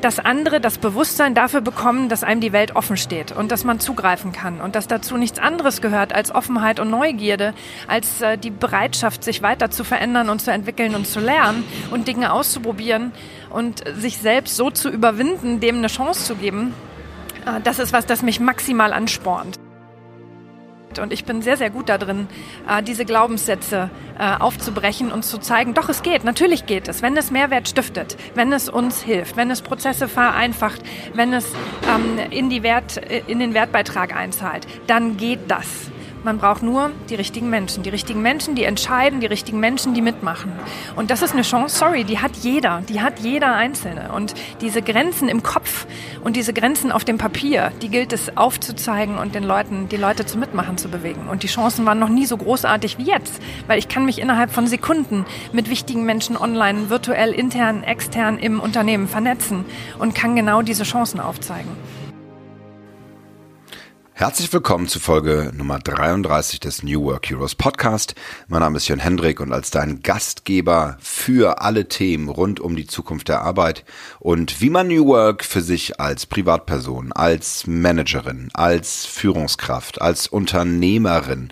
dass andere das Bewusstsein dafür bekommen, dass einem die Welt offen steht und dass man zugreifen kann und dass dazu nichts anderes gehört als Offenheit und Neugierde, als äh, die Bereitschaft, sich weiter zu verändern und zu entwickeln und zu lernen und Dinge auszuprobieren und sich selbst so zu überwinden, dem eine Chance zu geben. Äh, das ist was, das mich maximal anspornt. Und ich bin sehr, sehr gut darin, äh, diese Glaubenssätze äh, aufzubrechen und zu zeigen, doch, es geht, natürlich geht es, wenn es Mehrwert stiftet, wenn es uns hilft, wenn es Prozesse vereinfacht, wenn es ähm, in, die Wert, in den Wertbeitrag einzahlt, dann geht das. Man braucht nur die richtigen Menschen. Die richtigen Menschen, die entscheiden, die richtigen Menschen, die mitmachen. Und das ist eine Chance, sorry, die hat jeder. Die hat jeder Einzelne. Und diese Grenzen im Kopf und diese Grenzen auf dem Papier, die gilt es aufzuzeigen und den Leuten, die Leute zum Mitmachen zu bewegen. Und die Chancen waren noch nie so großartig wie jetzt. Weil ich kann mich innerhalb von Sekunden mit wichtigen Menschen online, virtuell, intern, extern im Unternehmen vernetzen und kann genau diese Chancen aufzeigen. Herzlich willkommen zu Folge Nummer 33 des New Work Heroes Podcast. Mein Name ist Jörn Hendrik und als dein Gastgeber für alle Themen rund um die Zukunft der Arbeit und wie man New Work für sich als Privatperson, als Managerin, als Führungskraft, als Unternehmerin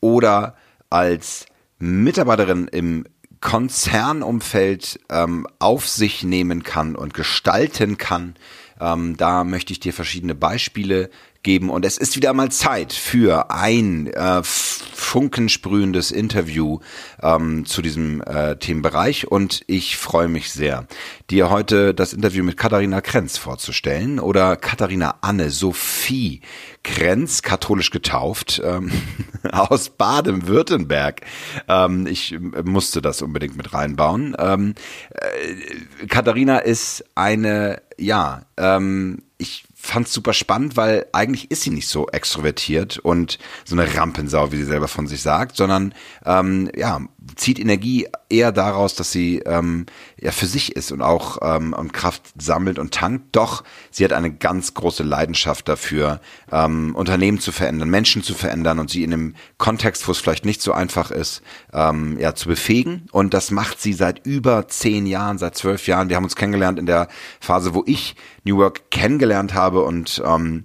oder als Mitarbeiterin im Konzernumfeld ähm, auf sich nehmen kann und gestalten kann. Ähm, da möchte ich dir verschiedene Beispiele geben. Und es ist wieder mal Zeit für ein äh, funkensprühendes Interview ähm, zu diesem äh, Themenbereich. Und ich freue mich sehr, dir heute das Interview mit Katharina Krenz vorzustellen oder Katharina Anne Sophie Krenz, katholisch getauft, ähm, aus Baden-Württemberg. Ähm, ich musste das unbedingt mit reinbauen. Ähm, äh, Katharina ist eine, ja, ähm, ich fand super spannend, weil eigentlich ist sie nicht so extrovertiert und so eine Rampensau, wie sie selber von sich sagt, sondern ähm, ja, zieht Energie eher daraus, dass sie ähm, ja für sich ist und auch ähm, und Kraft sammelt und tankt. Doch sie hat eine ganz große Leidenschaft dafür, ähm, Unternehmen zu verändern, Menschen zu verändern und sie in einem Kontext, wo es vielleicht nicht so einfach ist, ähm, ja zu befähigen. Und das macht sie seit über zehn Jahren, seit zwölf Jahren. Wir haben uns kennengelernt in der Phase, wo ich New Work kennengelernt habe und ähm,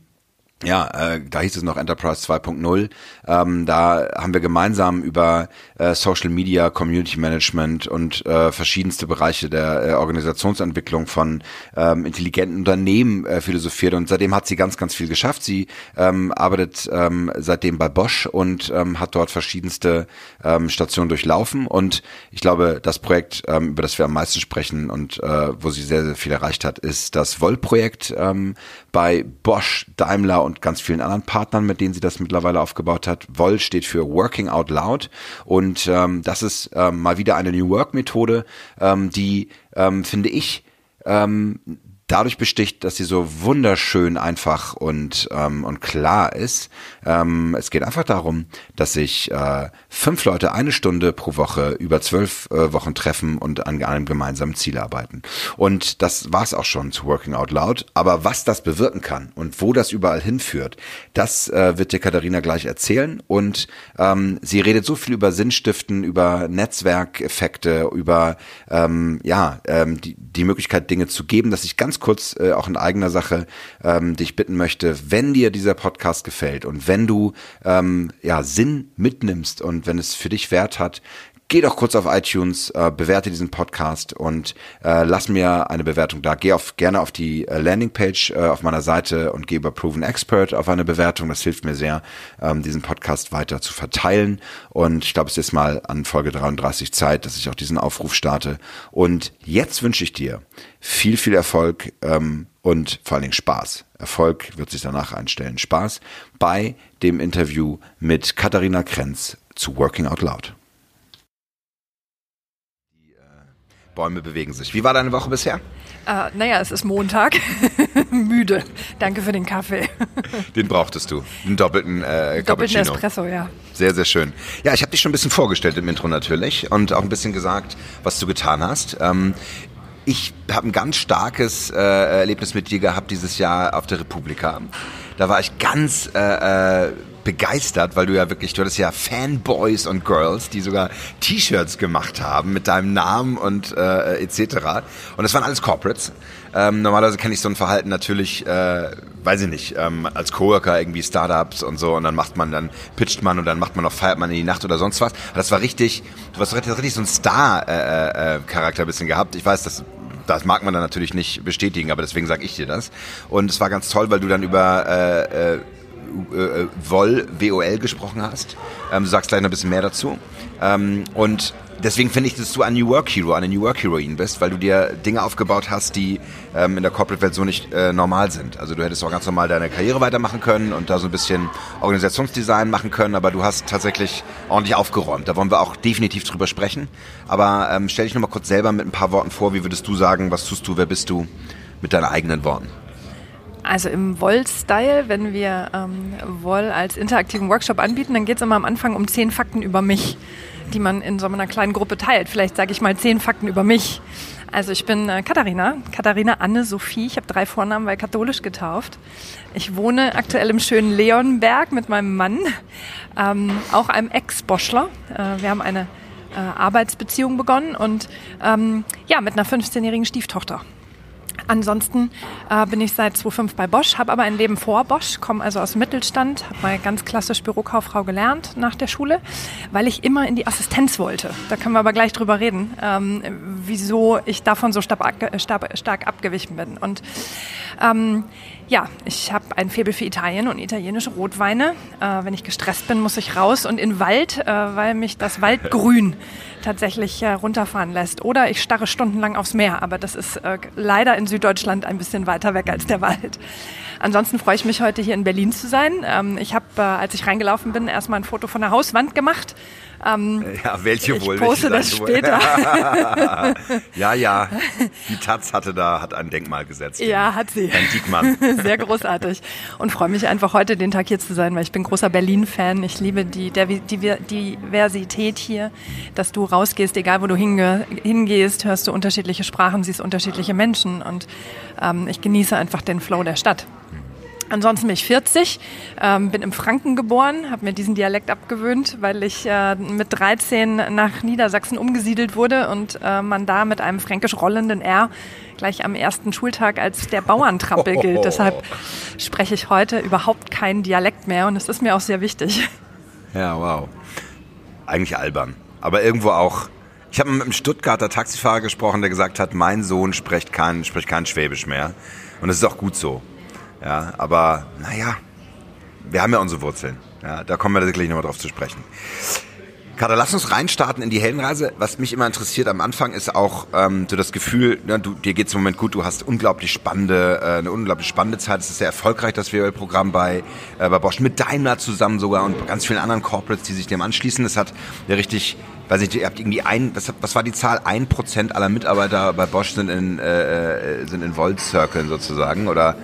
ja, äh, da hieß es noch Enterprise 2.0. Ähm, da haben wir gemeinsam über äh, Social Media, Community Management und äh, verschiedenste Bereiche der äh, Organisationsentwicklung von ähm, intelligenten Unternehmen äh, philosophiert und seitdem hat sie ganz, ganz viel geschafft. Sie ähm, arbeitet ähm, seitdem bei Bosch und ähm, hat dort verschiedenste ähm, Stationen durchlaufen und ich glaube, das Projekt, ähm, über das wir am meisten sprechen und äh, wo sie sehr, sehr viel erreicht hat, ist das Woll-Projekt ähm, bei Bosch, Daimler und ganz vielen anderen Partnern, mit denen sie das mittlerweile aufgebaut hat. Woll steht für Working Out Loud und ähm, das ist ähm, mal wieder eine New Work Methode, ähm, die ähm, finde ich ähm, dadurch besticht, dass sie so wunderschön einfach und, ähm, und klar ist. Ähm, es geht einfach darum, dass sich äh, fünf Leute eine Stunde pro Woche über zwölf äh, Wochen treffen und an einem gemeinsamen Ziel arbeiten. Und das war's auch schon zu Working Out Loud. Aber was das bewirken kann und wo das überall hinführt, das äh, wird dir Katharina gleich erzählen. Und ähm, sie redet so viel über Sinnstiften, über Netzwerkeffekte, über ähm, ja ähm, die, die Möglichkeit, Dinge zu geben, dass ich ganz kurz äh, auch in eigener Sache ähm, dich bitten möchte, wenn dir dieser Podcast gefällt und wenn du ähm, ja Sinn mitnimmst und wenn es für dich Wert hat, geh doch kurz auf iTunes, äh, bewerte diesen Podcast und äh, lass mir eine Bewertung da. Geh auf, gerne auf die äh, Landingpage äh, auf meiner Seite und geh über Proven Expert auf eine Bewertung. Das hilft mir sehr, ähm, diesen Podcast weiter zu verteilen. Und ich glaube, es ist mal an Folge 33 Zeit, dass ich auch diesen Aufruf starte. Und jetzt wünsche ich dir viel, viel Erfolg ähm, und vor allen Dingen Spaß. Erfolg wird sich danach einstellen. Spaß bei dem Interview mit Katharina Krenz zu Working Out Loud. Bäume bewegen sich. Wie war deine Woche bisher? Äh, naja, es ist Montag. Müde. Danke für den Kaffee. den brauchtest du. Den doppelten äh, Doppelten Espresso, ja. Sehr, sehr schön. Ja, ich habe dich schon ein bisschen vorgestellt im Intro natürlich und auch ein bisschen gesagt, was du getan hast. Ähm, ich habe ein ganz starkes äh, Erlebnis mit dir gehabt dieses Jahr auf der Republika. Da war ich ganz äh, äh, begeistert, weil du ja wirklich, du hattest ja Fanboys und Girls, die sogar T-Shirts gemacht haben mit deinem Namen und äh, etc. Und das waren alles Corporates. Ähm, normalerweise kenne ich so ein Verhalten natürlich, äh, weiß ich nicht, ähm, als Coworker irgendwie Startups und so und dann macht man, dann pitcht man und dann macht man noch, feiert man in die Nacht oder sonst was. Aber das war richtig, du hast richtig, richtig so ein Star-Charakter äh, äh, bisschen gehabt. Ich weiß, das das mag man dann natürlich nicht bestätigen, aber deswegen sage ich dir das. Und es war ganz toll, weil du dann über äh, äh, äh, Vol, WOL gesprochen hast. Ähm, du sagst gleich noch ein bisschen mehr dazu. Ähm, und deswegen finde ich, dass du ein New Work Hero, eine New Work Heroine bist, weil du dir Dinge aufgebaut hast, die ähm, in der Corporate-Welt so nicht äh, normal sind. Also du hättest auch ganz normal deine Karriere weitermachen können und da so ein bisschen Organisationsdesign machen können, aber du hast tatsächlich ordentlich aufgeräumt. Da wollen wir auch definitiv drüber sprechen. Aber ähm, stell dich nochmal kurz selber mit ein paar Worten vor. Wie würdest du sagen, was tust du, wer bist du mit deinen eigenen Worten? Also im Woll-Style, wenn wir ähm, Woll als interaktiven Workshop anbieten, dann geht es immer am Anfang um zehn Fakten über mich, die man in so einer kleinen Gruppe teilt. Vielleicht sage ich mal zehn Fakten über mich. Also ich bin äh, Katharina, Katharina Anne-Sophie. Ich habe drei Vornamen, weil katholisch getauft. Ich wohne aktuell im schönen Leonberg mit meinem Mann, ähm, auch einem Ex-Boschler. Äh, wir haben eine äh, Arbeitsbeziehung begonnen und ähm, ja, mit einer 15-jährigen Stieftochter. Ansonsten äh, bin ich seit 2005 bei Bosch, habe aber ein Leben vor Bosch, komme also aus dem Mittelstand, habe mal ganz klassisch Bürokauffrau gelernt nach der Schule, weil ich immer in die Assistenz wollte. Da können wir aber gleich drüber reden, ähm, wieso ich davon so stark, stark, stark abgewichen bin. Und ähm, ja, ich habe ein Faible für Italien und italienische Rotweine. Äh, wenn ich gestresst bin, muss ich raus und in Wald, äh, weil mich das Waldgrün tatsächlich äh, runterfahren lässt. Oder ich starre stundenlang aufs Meer, aber das ist äh, leider in Süddeutschland ein bisschen weiter weg als der Wald. Ansonsten freue ich mich heute hier in Berlin zu sein. Ähm, ich habe, äh, als ich reingelaufen bin, erstmal ein Foto von der Hauswand gemacht ähm, ja, welche wohl? Ich poste das später. ja, ja. Die Taz hatte da, hat ein Denkmal gesetzt. Ja, hat sie. Ein Diekmann. Sehr großartig. Und freue mich einfach heute den Tag hier zu sein, weil ich bin großer Berlin-Fan. Ich liebe die, Diversität hier, dass du rausgehst, egal wo du hinge, hingehst, hörst du unterschiedliche Sprachen, siehst unterschiedliche Menschen und ähm, ich genieße einfach den Flow der Stadt. Ansonsten bin ich 40, ähm, bin im Franken geboren, habe mir diesen Dialekt abgewöhnt, weil ich äh, mit 13 nach Niedersachsen umgesiedelt wurde und äh, man da mit einem fränkisch rollenden R gleich am ersten Schultag als der Bauerntrampel gilt. Oh. Deshalb spreche ich heute überhaupt keinen Dialekt mehr und es ist mir auch sehr wichtig. Ja, wow. Eigentlich albern, aber irgendwo auch ich habe mit einem Stuttgarter Taxifahrer gesprochen, der gesagt hat, mein Sohn spricht kein, spricht kein Schwäbisch mehr. Und das ist auch gut so. Ja, aber naja, wir haben ja unsere Wurzeln. Ja, da kommen wir sicherlich nochmal drauf zu sprechen. Kader, lass uns reinstarten in die Heldenreise. Was mich immer interessiert am Anfang ist auch ähm, so das Gefühl, ne, du, dir geht es im Moment gut, du hast unglaublich spannende, äh, eine unglaublich spannende Zeit. Es ist sehr erfolgreich, das WOL-Programm bei, äh, bei Bosch mit Daimler zusammen sogar und ganz vielen anderen Corporates, die sich dem anschließen. Es hat ja richtig, weiß nicht, ihr habt irgendwie ein, was, was war die Zahl? Ein Prozent aller Mitarbeiter bei Bosch sind in, äh, äh sind in Volt-Circlen sozusagen oder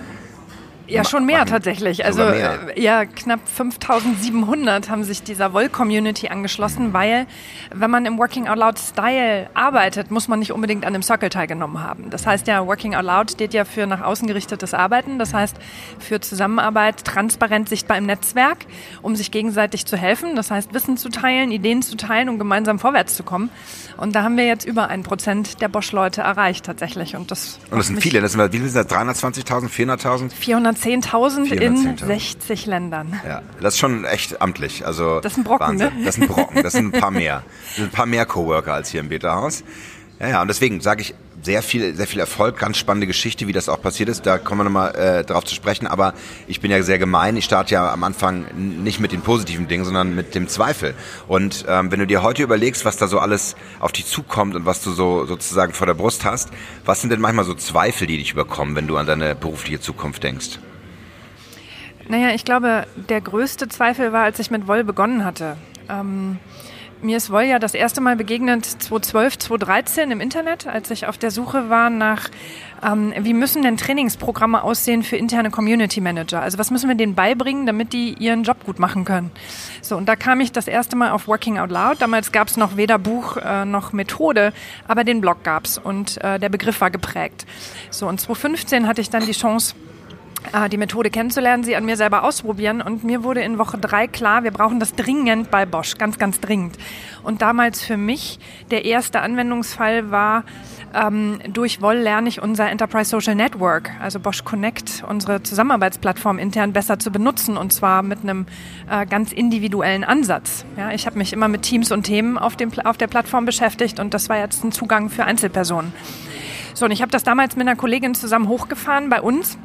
ja, schon mehr machen. tatsächlich. Also mehr. Äh, ja, knapp 5700 haben sich dieser Woll-Community angeschlossen, weil wenn man im Working Out Loud Style arbeitet, muss man nicht unbedingt an dem Circle teilgenommen haben. Das heißt ja, Working Out Loud steht ja für nach außen gerichtetes Arbeiten, das heißt für Zusammenarbeit, transparent sichtbar im Netzwerk, um sich gegenseitig zu helfen, das heißt Wissen zu teilen, Ideen zu teilen, um gemeinsam vorwärts zu kommen. Und da haben wir jetzt über ein Prozent der Bosch-Leute erreicht tatsächlich. Und das, und das sind viele, das sind, wie sind das? 320.000, 400.000? 410.000 in 60 Ländern. Ja, das ist schon echt amtlich. Also das ein Brocken, ne? Das sind Brocken, das sind ein paar mehr. Das sind ein paar mehr Coworker als hier im Beta-Haus. Ja, ja, und deswegen sage ich, sehr viel, sehr viel Erfolg, ganz spannende Geschichte, wie das auch passiert ist. Da kommen wir nochmal äh, drauf zu sprechen. Aber ich bin ja sehr gemein. Ich starte ja am Anfang nicht mit den positiven Dingen, sondern mit dem Zweifel. Und ähm, wenn du dir heute überlegst, was da so alles auf dich zukommt und was du so sozusagen vor der Brust hast, was sind denn manchmal so Zweifel, die dich überkommen, wenn du an deine berufliche Zukunft denkst? Naja, ich glaube, der größte Zweifel war, als ich mit Woll begonnen hatte. Ähm, mir ist Volja das erste Mal begegnet 2012, 2013 im Internet, als ich auf der Suche war nach, ähm, wie müssen denn Trainingsprogramme aussehen für interne Community Manager? Also was müssen wir denen beibringen, damit die ihren Job gut machen können? So, und da kam ich das erste Mal auf Working Out Loud. Damals gab es noch weder Buch äh, noch Methode, aber den Blog gab's und äh, der Begriff war geprägt. So, und 2015 hatte ich dann die Chance, die Methode kennenzulernen, sie an mir selber ausprobieren. Und mir wurde in Woche drei klar, wir brauchen das dringend bei Bosch, ganz, ganz dringend. Und damals für mich der erste Anwendungsfall war, ähm, durch Woll lerne ich unser Enterprise Social Network, also Bosch Connect, unsere Zusammenarbeitsplattform intern besser zu benutzen und zwar mit einem äh, ganz individuellen Ansatz. Ja, ich habe mich immer mit Teams und Themen auf, dem, auf der Plattform beschäftigt und das war jetzt ein Zugang für Einzelpersonen. So, und ich habe das damals mit einer Kollegin zusammen hochgefahren bei uns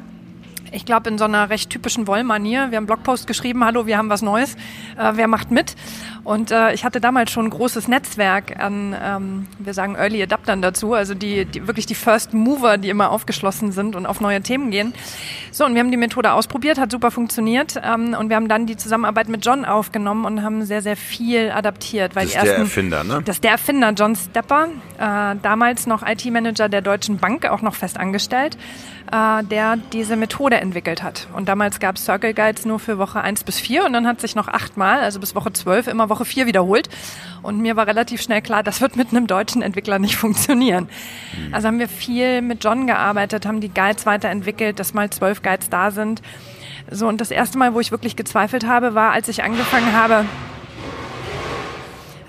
ich glaube, in so einer recht typischen Wollmanier. Wir haben einen Blogpost geschrieben, hallo, wir haben was Neues, äh, wer macht mit? Und äh, ich hatte damals schon ein großes Netzwerk an, ähm, wir sagen Early Adaptern dazu, also die, die wirklich die First Mover, die immer aufgeschlossen sind und auf neue Themen gehen. So, und wir haben die Methode ausprobiert, hat super funktioniert ähm, und wir haben dann die Zusammenarbeit mit John aufgenommen und haben sehr, sehr viel adaptiert. Weil das ist ersten, der Erfinder, ne? Das ist der Erfinder, John Stepper, äh, damals noch IT-Manager der Deutschen Bank, auch noch fest angestellt äh, der diese Methode entwickelt hat. Und damals gab es Circle Guides nur für Woche 1 bis 4 und dann hat sich noch achtmal, also bis Woche 12, immer Woche 4 wiederholt. Und mir war relativ schnell klar, das wird mit einem deutschen Entwickler nicht funktionieren. Mhm. Also haben wir viel mit John gearbeitet, haben die Guides weiterentwickelt, dass mal zwölf Guides da sind. So, und das erste Mal, wo ich wirklich gezweifelt habe, war, als ich angefangen habe,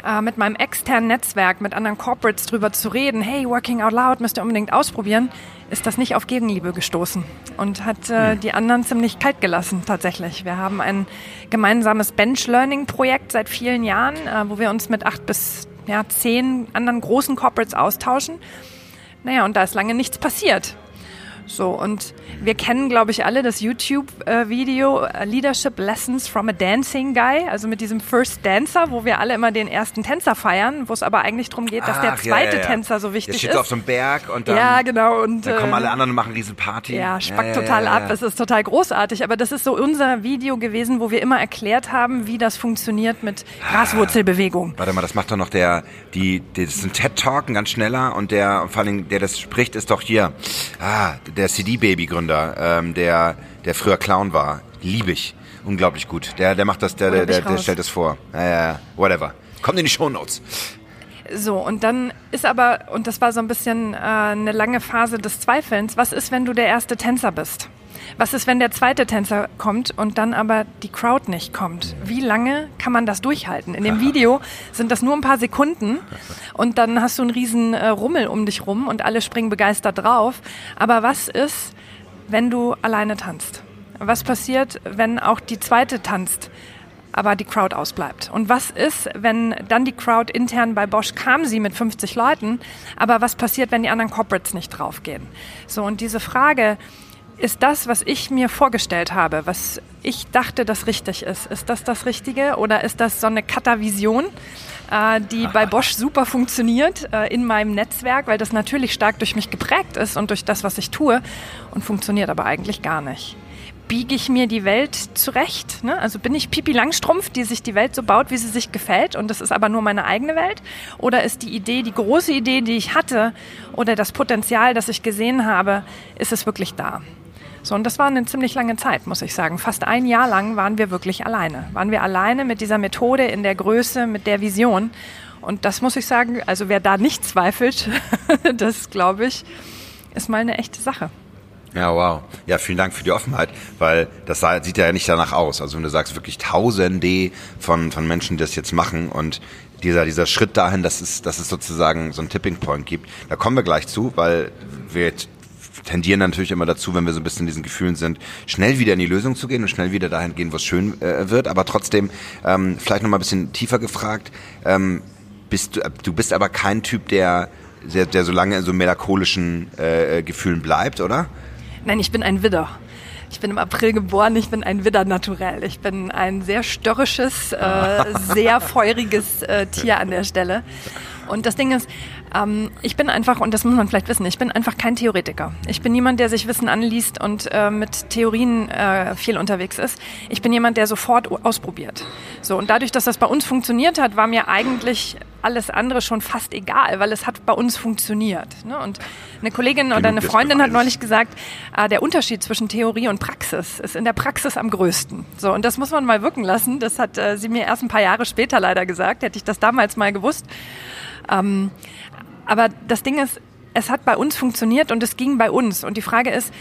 äh, mit meinem externen Netzwerk, mit anderen Corporates drüber zu reden, hey, Working Out Loud müsst ihr unbedingt ausprobieren, ist das nicht auf Gegenliebe gestoßen und hat äh, hm. die anderen ziemlich kalt gelassen tatsächlich. Wir haben ein gemeinsames Bench-Learning-Projekt seit vielen Jahren, äh, wo wir uns mit acht bis ja, zehn anderen großen Corporates austauschen. Naja, und da ist lange nichts passiert. So, und wir kennen, glaube ich, alle das YouTube-Video äh, Leadership Lessons from a Dancing Guy, also mit diesem First Dancer, wo wir alle immer den ersten Tänzer feiern, wo es aber eigentlich darum geht, dass Ach, der zweite ja, ja. Tänzer so wichtig der steht ist. auf so einem Berg und dann, ja, genau, und, dann kommen alle ähm, anderen und machen riesen Party. Ja, spackt total ab, es ist total großartig, aber das ist so unser Video gewesen, wo wir immer erklärt haben, wie das funktioniert mit Graswurzelbewegung. Warte mal, das macht doch noch der, die, das ist ein TED-Talk, ein ganz schneller und der, vor allem, der das spricht, ist doch hier, ah, der CD-Baby-Gründer, ähm, der, der früher Clown war. Liebe ich. Unglaublich gut. Der, der macht das, der, der, der, der stellt das vor. Äh, whatever. Kommt in die Shownotes. So, und dann ist aber, und das war so ein bisschen äh, eine lange Phase des Zweifelns, was ist, wenn du der erste Tänzer bist? Was ist, wenn der zweite Tänzer kommt und dann aber die Crowd nicht kommt? Wie lange kann man das durchhalten? In dem Video sind das nur ein paar Sekunden und dann hast du einen riesen äh, Rummel um dich rum und alle springen begeistert drauf. Aber was ist, wenn du alleine tanzt? Was passiert, wenn auch die zweite tanzt? aber die Crowd ausbleibt. Und was ist, wenn dann die Crowd intern bei Bosch kam sie mit 50 Leuten, aber was passiert, wenn die anderen Corporates nicht draufgehen? So, und diese Frage, ist das, was ich mir vorgestellt habe, was ich dachte, das richtig ist, ist das das Richtige oder ist das so eine Katavision, äh, die bei Bosch super funktioniert äh, in meinem Netzwerk, weil das natürlich stark durch mich geprägt ist und durch das, was ich tue und funktioniert aber eigentlich gar nicht. Biege ich mir die Welt zurecht? Ne? Also bin ich Pipi Langstrumpf, die sich die Welt so baut, wie sie sich gefällt und das ist aber nur meine eigene Welt? Oder ist die Idee, die große Idee, die ich hatte oder das Potenzial, das ich gesehen habe, ist es wirklich da? So, und das war eine ziemlich lange Zeit, muss ich sagen. Fast ein Jahr lang waren wir wirklich alleine. Waren wir alleine mit dieser Methode in der Größe, mit der Vision. Und das muss ich sagen, also wer da nicht zweifelt, das glaube ich, ist mal eine echte Sache. Ja, wow. Ja, vielen Dank für die Offenheit, weil das sieht ja nicht danach aus. Also wenn du sagst, wirklich Tausende von, von Menschen, die das jetzt machen und dieser, dieser Schritt dahin, dass es, dass es sozusagen so einen Tipping Point gibt, da kommen wir gleich zu, weil wir jetzt tendieren natürlich immer dazu, wenn wir so ein bisschen in diesen Gefühlen sind, schnell wieder in die Lösung zu gehen und schnell wieder dahin gehen, wo es schön äh, wird. Aber trotzdem, ähm, vielleicht noch mal ein bisschen tiefer gefragt, ähm, bist du, äh, du bist aber kein Typ, der, der, der so lange in so melancholischen äh, Gefühlen bleibt, oder? Nein, ich bin ein Widder. Ich bin im April geboren, ich bin ein Widder naturell. Ich bin ein sehr störrisches, äh, sehr feuriges äh, Tier an der Stelle. Und das Ding ist, ähm, ich bin einfach, und das muss man vielleicht wissen, ich bin einfach kein Theoretiker. Ich bin niemand, der sich Wissen anliest und äh, mit Theorien äh, viel unterwegs ist. Ich bin jemand, der sofort ausprobiert. So, und dadurch, dass das bei uns funktioniert hat, war mir eigentlich alles andere schon fast egal, weil es hat bei uns funktioniert. Ne? Und eine Kollegin oder eine Freundin hat neulich gesagt, äh, der Unterschied zwischen Theorie und Praxis ist in der Praxis am größten. So, und das muss man mal wirken lassen. Das hat äh, sie mir erst ein paar Jahre später leider gesagt. Hätte ich das damals mal gewusst. Ähm, aber das Ding ist, es hat bei uns funktioniert und es ging bei uns. Und die Frage ist,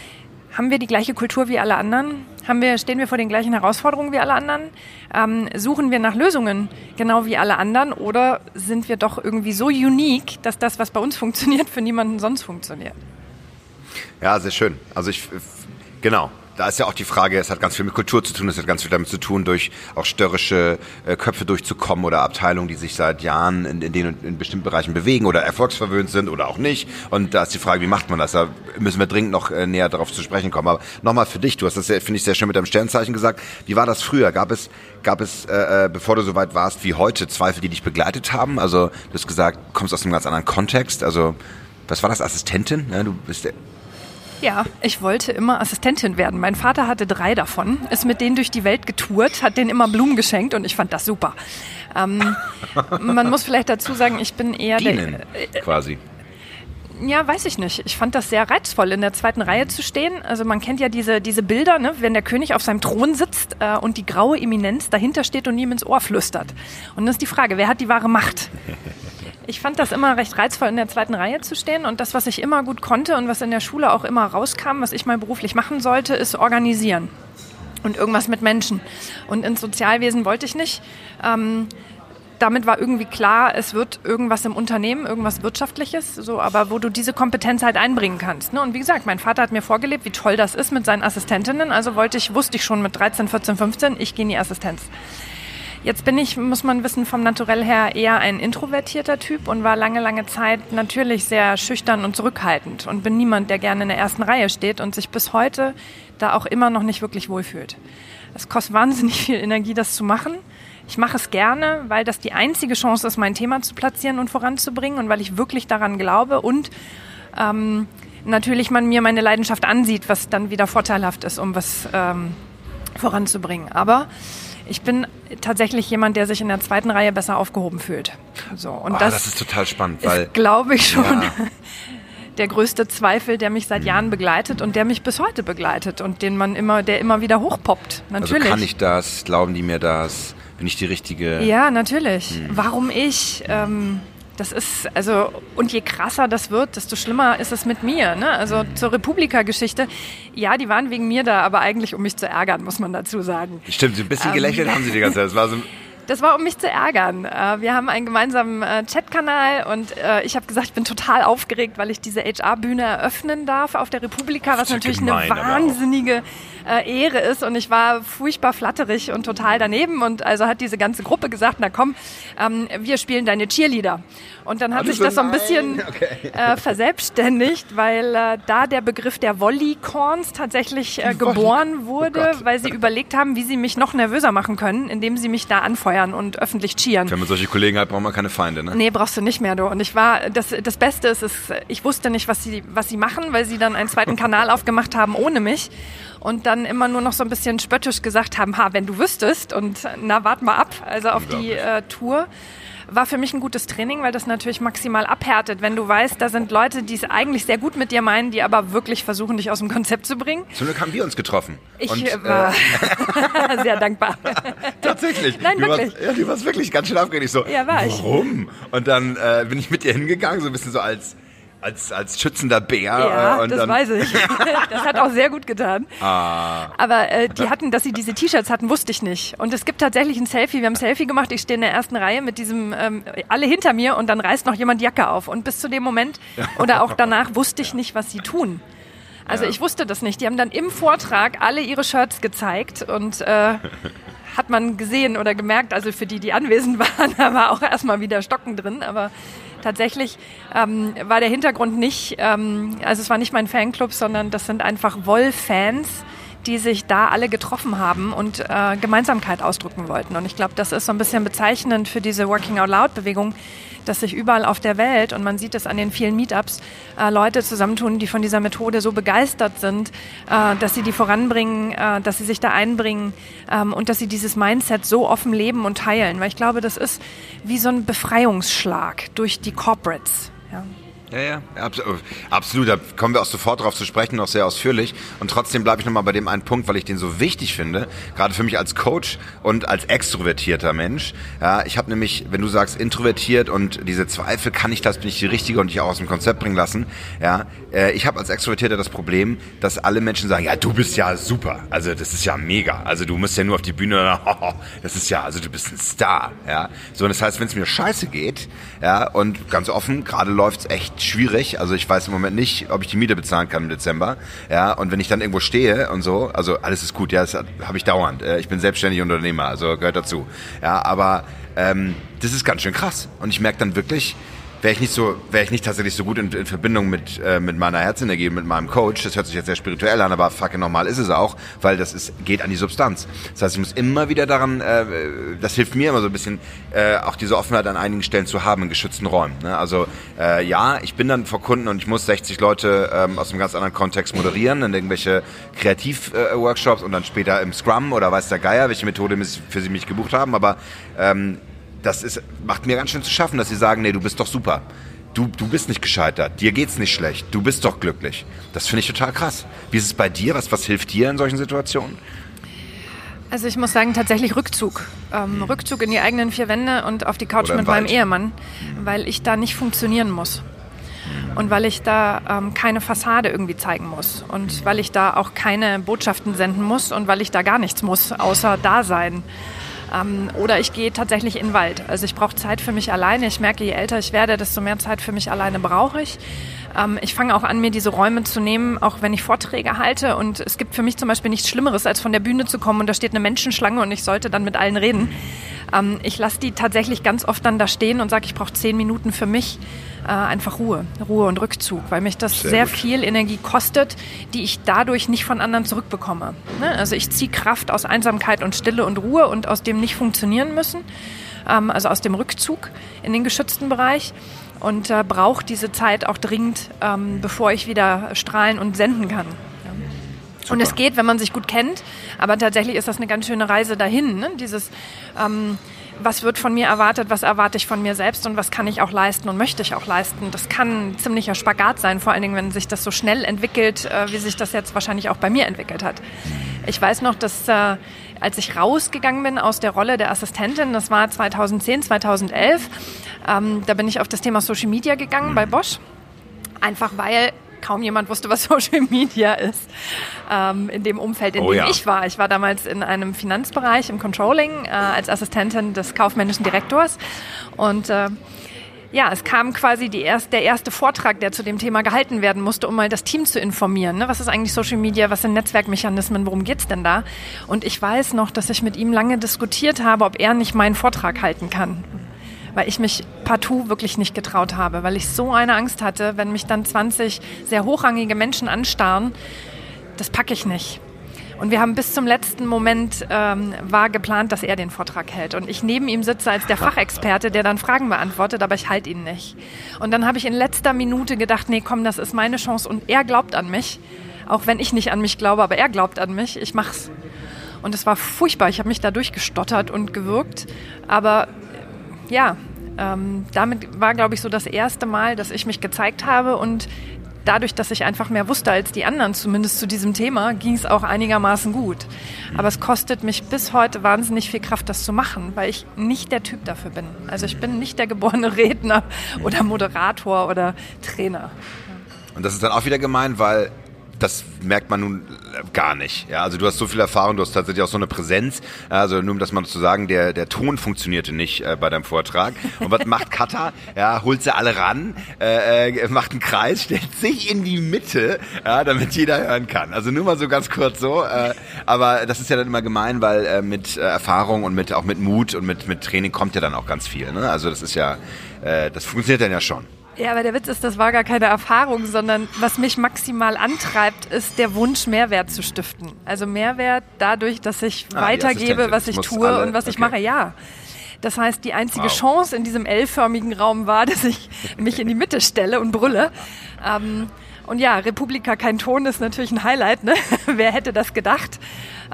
haben wir die gleiche Kultur wie alle anderen? Haben wir, stehen wir vor den gleichen Herausforderungen wie alle anderen? Ähm, suchen wir nach Lösungen genau wie alle anderen? Oder sind wir doch irgendwie so unique, dass das, was bei uns funktioniert, für niemanden sonst funktioniert? Ja, sehr schön. Also ich, genau da ist ja auch die Frage, es hat ganz viel mit Kultur zu tun, es hat ganz viel damit zu tun, durch auch störrische äh, Köpfe durchzukommen oder Abteilungen, die sich seit Jahren in, in den in bestimmten Bereichen bewegen oder erfolgsverwöhnt sind oder auch nicht. Und da ist die Frage, wie macht man das? Da müssen wir dringend noch äh, näher darauf zu sprechen kommen. Aber nochmal für dich, du hast das, finde ich, sehr schön mit deinem Sternzeichen gesagt. Wie war das früher? Gab es, gab es, äh, äh, bevor du so weit warst wie heute, Zweifel, die dich begleitet haben? Also du hast gesagt, kommst aus einem ganz anderen Kontext. Also was war das, Assistentin? Ja, du bist ja, ich wollte immer Assistentin werden. Mein Vater hatte drei davon, ist mit denen durch die Welt getourt, hat denen immer Blumen geschenkt und ich fand das super. Ähm, man muss vielleicht dazu sagen, ich bin eher Dienen, der. Äh, quasi. Ja, weiß ich nicht. Ich fand das sehr reizvoll, in der zweiten Reihe zu stehen. Also man kennt ja diese, diese Bilder, ne? wenn der König auf seinem Thron sitzt äh, und die graue Eminenz dahinter steht und ihm ins Ohr flüstert. Und dann ist die Frage, wer hat die wahre Macht? Ich fand das immer recht reizvoll, in der zweiten Reihe zu stehen. Und das, was ich immer gut konnte und was in der Schule auch immer rauskam, was ich mal beruflich machen sollte, ist organisieren. Und irgendwas mit Menschen. Und ins Sozialwesen wollte ich nicht. Ähm, damit war irgendwie klar, es wird irgendwas im Unternehmen, irgendwas Wirtschaftliches, so, aber wo du diese Kompetenz halt einbringen kannst. Ne? Und wie gesagt, mein Vater hat mir vorgelebt, wie toll das ist mit seinen Assistentinnen. Also wollte ich, wusste ich schon mit 13, 14, 15, ich gehe in die Assistenz. Jetzt bin ich, muss man wissen, vom Naturell her eher ein introvertierter Typ und war lange, lange Zeit natürlich sehr schüchtern und zurückhaltend und bin niemand, der gerne in der ersten Reihe steht und sich bis heute da auch immer noch nicht wirklich wohlfühlt. Es kostet wahnsinnig viel Energie, das zu machen. Ich mache es gerne, weil das die einzige Chance ist, mein Thema zu platzieren und voranzubringen und weil ich wirklich daran glaube und ähm, natürlich man mir meine Leidenschaft ansieht, was dann wieder vorteilhaft ist, um was ähm, voranzubringen. Aber ich bin tatsächlich jemand, der sich in der zweiten Reihe besser aufgehoben fühlt. So, und oh, das, das ist total spannend, weil glaube ich schon. Ja. Der größte Zweifel, der mich seit mhm. Jahren begleitet und der mich bis heute begleitet und den man immer, der immer wieder hochpoppt. Natürlich. Also kann ich das? Glauben die mir das? Bin ich die richtige? Ja, natürlich. Hm. Warum ich? Ähm, das ist, also, und je krasser das wird, desto schlimmer ist es mit mir. Ne? Also zur Republika-Geschichte, ja, die waren wegen mir da, aber eigentlich um mich zu ärgern, muss man dazu sagen. Stimmt, ein bisschen ähm, gelächelt haben sie die ganze Zeit. Das war so das war, um mich zu ärgern. Äh, wir haben einen gemeinsamen äh, Chatkanal und äh, ich habe gesagt, ich bin total aufgeregt, weil ich diese HR-Bühne eröffnen darf auf der Republika, was natürlich gemein, eine wahnsinnige Ehre ist. Und ich war furchtbar flatterig und total daneben. Und also hat diese ganze Gruppe gesagt, na komm, ähm, wir spielen deine Cheerleader. Und dann hat Alles sich das so ein bisschen okay. verselbstständigt, weil da der Begriff der Volleycorns tatsächlich geboren oh wurde, oh weil sie überlegt haben, wie sie mich noch nervöser machen können, indem sie mich da anfeuern und öffentlich cheeren. Wenn man solche Kollegen hat, braucht man keine Feinde, ne? Nee, brauchst du nicht mehr, du. Und ich war, das, das Beste ist, ist, ich wusste nicht, was sie, was sie machen, weil sie dann einen zweiten Kanal aufgemacht haben ohne mich und dann immer nur noch so ein bisschen spöttisch gesagt haben, ha, wenn du wüsstest und na, wart mal ab, also auf die äh, Tour war für mich ein gutes Training, weil das natürlich maximal abhärtet, wenn du weißt, da sind Leute, die es eigentlich sehr gut mit dir meinen, die aber wirklich versuchen, dich aus dem Konzept zu bringen. Zum Glück haben wir uns getroffen. Ich Und, äh, war äh, sehr dankbar. Tatsächlich. Nein, du wirklich. Warst, ja, du warst wirklich ganz schön aufgeregt. So, ja, war ich. Warum? Und dann äh, bin ich mit dir hingegangen, so ein bisschen so als als, als schützender Bär. Ja, äh, das dann weiß ich. Das hat auch sehr gut getan. Ah. Aber äh, die hatten, dass sie diese T-Shirts hatten, wusste ich nicht. Und es gibt tatsächlich ein Selfie. Wir haben ein Selfie gemacht. Ich stehe in der ersten Reihe mit diesem, ähm, alle hinter mir und dann reißt noch jemand die Jacke auf. Und bis zu dem Moment oder auch danach wusste ich nicht, was sie tun. Also ja. ich wusste das nicht. Die haben dann im Vortrag alle ihre Shirts gezeigt und äh, hat man gesehen oder gemerkt, also für die, die anwesend waren, da war auch erstmal wieder Stocken drin, aber tatsächlich ähm, war der Hintergrund nicht, ähm, also es war nicht mein Fanclub, sondern das sind einfach Woll-Fans, die sich da alle getroffen haben und äh, Gemeinsamkeit ausdrücken wollten. Und ich glaube, das ist so ein bisschen bezeichnend für diese Working Out Loud Bewegung, dass sich überall auf der Welt, und man sieht es an den vielen Meetups, äh, Leute zusammentun, die von dieser Methode so begeistert sind, äh, dass sie die voranbringen, äh, dass sie sich da einbringen ähm, und dass sie dieses Mindset so offen leben und teilen. Weil ich glaube, das ist wie so ein Befreiungsschlag durch die Corporates. Ja. Ja, ja, absolut. Da kommen wir auch sofort drauf zu sprechen, noch sehr ausführlich. Und trotzdem bleibe ich nochmal bei dem einen Punkt, weil ich den so wichtig finde, gerade für mich als Coach und als extrovertierter Mensch. Ja, ich habe nämlich, wenn du sagst introvertiert und diese Zweifel, kann ich das, bin ich die Richtige und dich auch aus dem Konzept bringen lassen. Ja, äh, ich habe als Extrovertierter das Problem, dass alle Menschen sagen, ja, du bist ja super. Also das ist ja mega. Also du musst ja nur auf die Bühne, das ist ja, also du bist ein Star. Ja, so und das heißt, wenn es mir scheiße geht, ja, und ganz offen, gerade läuft's echt schwierig. Also ich weiß im Moment nicht, ob ich die Miete bezahlen kann im Dezember. Ja, und wenn ich dann irgendwo stehe und so, also alles ist gut, ja, das habe ich dauernd. Äh, ich bin selbstständig Unternehmer, also gehört dazu. Ja, aber ähm, das ist ganz schön krass. Und ich merke dann wirklich, wäre ich nicht so, wäre ich nicht tatsächlich so gut in, in Verbindung mit, äh, mit meiner Herzenergie, mit meinem Coach. Das hört sich jetzt sehr spirituell an, aber fucking normal ist es auch, weil das ist, geht an die Substanz. Das heißt, ich muss immer wieder daran, äh, das hilft mir immer so ein bisschen, äh, auch diese Offenheit an einigen Stellen zu haben in geschützten Räumen. Ne? Also äh, ja, ich bin dann vor Kunden und ich muss 60 Leute ähm, aus einem ganz anderen Kontext moderieren, in irgendwelche Kreativworkshops äh, und dann später im Scrum oder weiß der Geier, welche Methode für sie mich gebucht haben, aber ähm, das ist, macht mir ganz schön zu schaffen, dass sie sagen, nee, du bist doch super. Du, du bist nicht gescheitert, dir geht's nicht schlecht, du bist doch glücklich. Das finde ich total krass. Wie ist es bei dir? Was, was hilft dir in solchen Situationen? Also ich muss sagen, tatsächlich Rückzug. Ähm, Rückzug in die eigenen vier Wände und auf die Couch mit meinem Ehemann, weil ich da nicht funktionieren muss. Und weil ich da ähm, keine Fassade irgendwie zeigen muss. Und weil ich da auch keine Botschaften senden muss und weil ich da gar nichts muss, außer da sein. Ähm, oder ich gehe tatsächlich in den Wald. Also ich brauche Zeit für mich alleine. Ich merke, je älter ich werde, desto mehr Zeit für mich alleine brauche ich. Ähm, ich fange auch an, mir diese Räume zu nehmen, auch wenn ich Vorträge halte. Und es gibt für mich zum Beispiel nichts Schlimmeres, als von der Bühne zu kommen und da steht eine Menschenschlange und ich sollte dann mit allen reden. Ähm, ich lasse die tatsächlich ganz oft dann da stehen und sage, ich brauche zehn Minuten für mich. Äh, einfach Ruhe, Ruhe und Rückzug, weil mich das sehr, sehr viel Energie kostet, die ich dadurch nicht von anderen zurückbekomme. Ne? Also ich ziehe Kraft aus Einsamkeit und Stille und Ruhe und aus dem nicht funktionieren müssen, ähm, also aus dem Rückzug in den geschützten Bereich und äh, brauche diese Zeit auch dringend, ähm, bevor ich wieder strahlen und senden kann. Ja. Und es geht, wenn man sich gut kennt, aber tatsächlich ist das eine ganz schöne Reise dahin. Ne? Dieses ähm, was wird von mir erwartet, was erwarte ich von mir selbst und was kann ich auch leisten und möchte ich auch leisten. Das kann ein ziemlicher Spagat sein, vor allen Dingen, wenn sich das so schnell entwickelt, äh, wie sich das jetzt wahrscheinlich auch bei mir entwickelt hat. Ich weiß noch, dass äh, als ich rausgegangen bin aus der Rolle der Assistentin, das war 2010, 2011, ähm, da bin ich auf das Thema Social Media gegangen bei Bosch. Einfach weil kaum jemand wusste, was Social Media ist, ähm, in dem Umfeld, in oh, dem ja. ich war. Ich war damals in einem Finanzbereich, im Controlling, äh, als Assistentin des kaufmännischen Direktors und äh, ja, es kam quasi erst, der erste Vortrag, der zu dem Thema gehalten werden musste, um mal das Team zu informieren. Ne? Was ist eigentlich Social Media? Was sind Netzwerkmechanismen? Worum geht's denn da? Und ich weiß noch, dass ich mit ihm lange diskutiert habe, ob er nicht meinen Vortrag halten kann weil ich mich partout wirklich nicht getraut habe, weil ich so eine Angst hatte, wenn mich dann 20 sehr hochrangige Menschen anstarren, das packe ich nicht. Und wir haben bis zum letzten Moment ähm, war geplant, dass er den Vortrag hält. Und ich neben ihm sitze als der Fachexperte, der dann Fragen beantwortet, aber ich halte ihn nicht. Und dann habe ich in letzter Minute gedacht, nee, komm, das ist meine Chance. Und er glaubt an mich, auch wenn ich nicht an mich glaube, aber er glaubt an mich. Ich mach's. Und es war furchtbar. Ich habe mich da durchgestottert und gewirkt. Aber ja, ähm, damit war, glaube ich, so das erste Mal, dass ich mich gezeigt habe und dadurch, dass ich einfach mehr wusste als die anderen, zumindest zu diesem Thema, ging es auch einigermaßen gut. Aber es kostet mich bis heute wahnsinnig viel Kraft, das zu machen, weil ich nicht der Typ dafür bin. Also ich bin nicht der geborene Redner oder Moderator oder Trainer. Und das ist dann auch wieder gemein, weil das merkt man nun gar nicht. Ja, also du hast so viel Erfahrung, du hast tatsächlich auch so eine Präsenz. Also nur um das mal zu sagen, der, der Ton funktionierte nicht äh, bei deinem Vortrag. Und was macht Kata? Ja, holt sie alle ran, äh, äh, macht einen Kreis, stellt sich in die Mitte, ja, damit jeder hören kann. Also nur mal so ganz kurz so. Äh, aber das ist ja dann immer gemein, weil äh, mit äh, Erfahrung und mit auch mit Mut und mit, mit Training kommt ja dann auch ganz viel. Ne? Also das ist ja, äh, das funktioniert dann ja schon. Ja, aber der Witz ist, das war gar keine Erfahrung, sondern was mich maximal antreibt, ist der Wunsch, Mehrwert zu stiften. Also Mehrwert dadurch, dass ich ah, weitergebe, was ich tue alle, und was okay. ich mache, ja. Das heißt, die einzige wow. Chance in diesem L-förmigen Raum war, dass ich mich in die Mitte stelle und brülle. Ähm, und ja, Republika kein Ton ist natürlich ein Highlight, ne? Wer hätte das gedacht?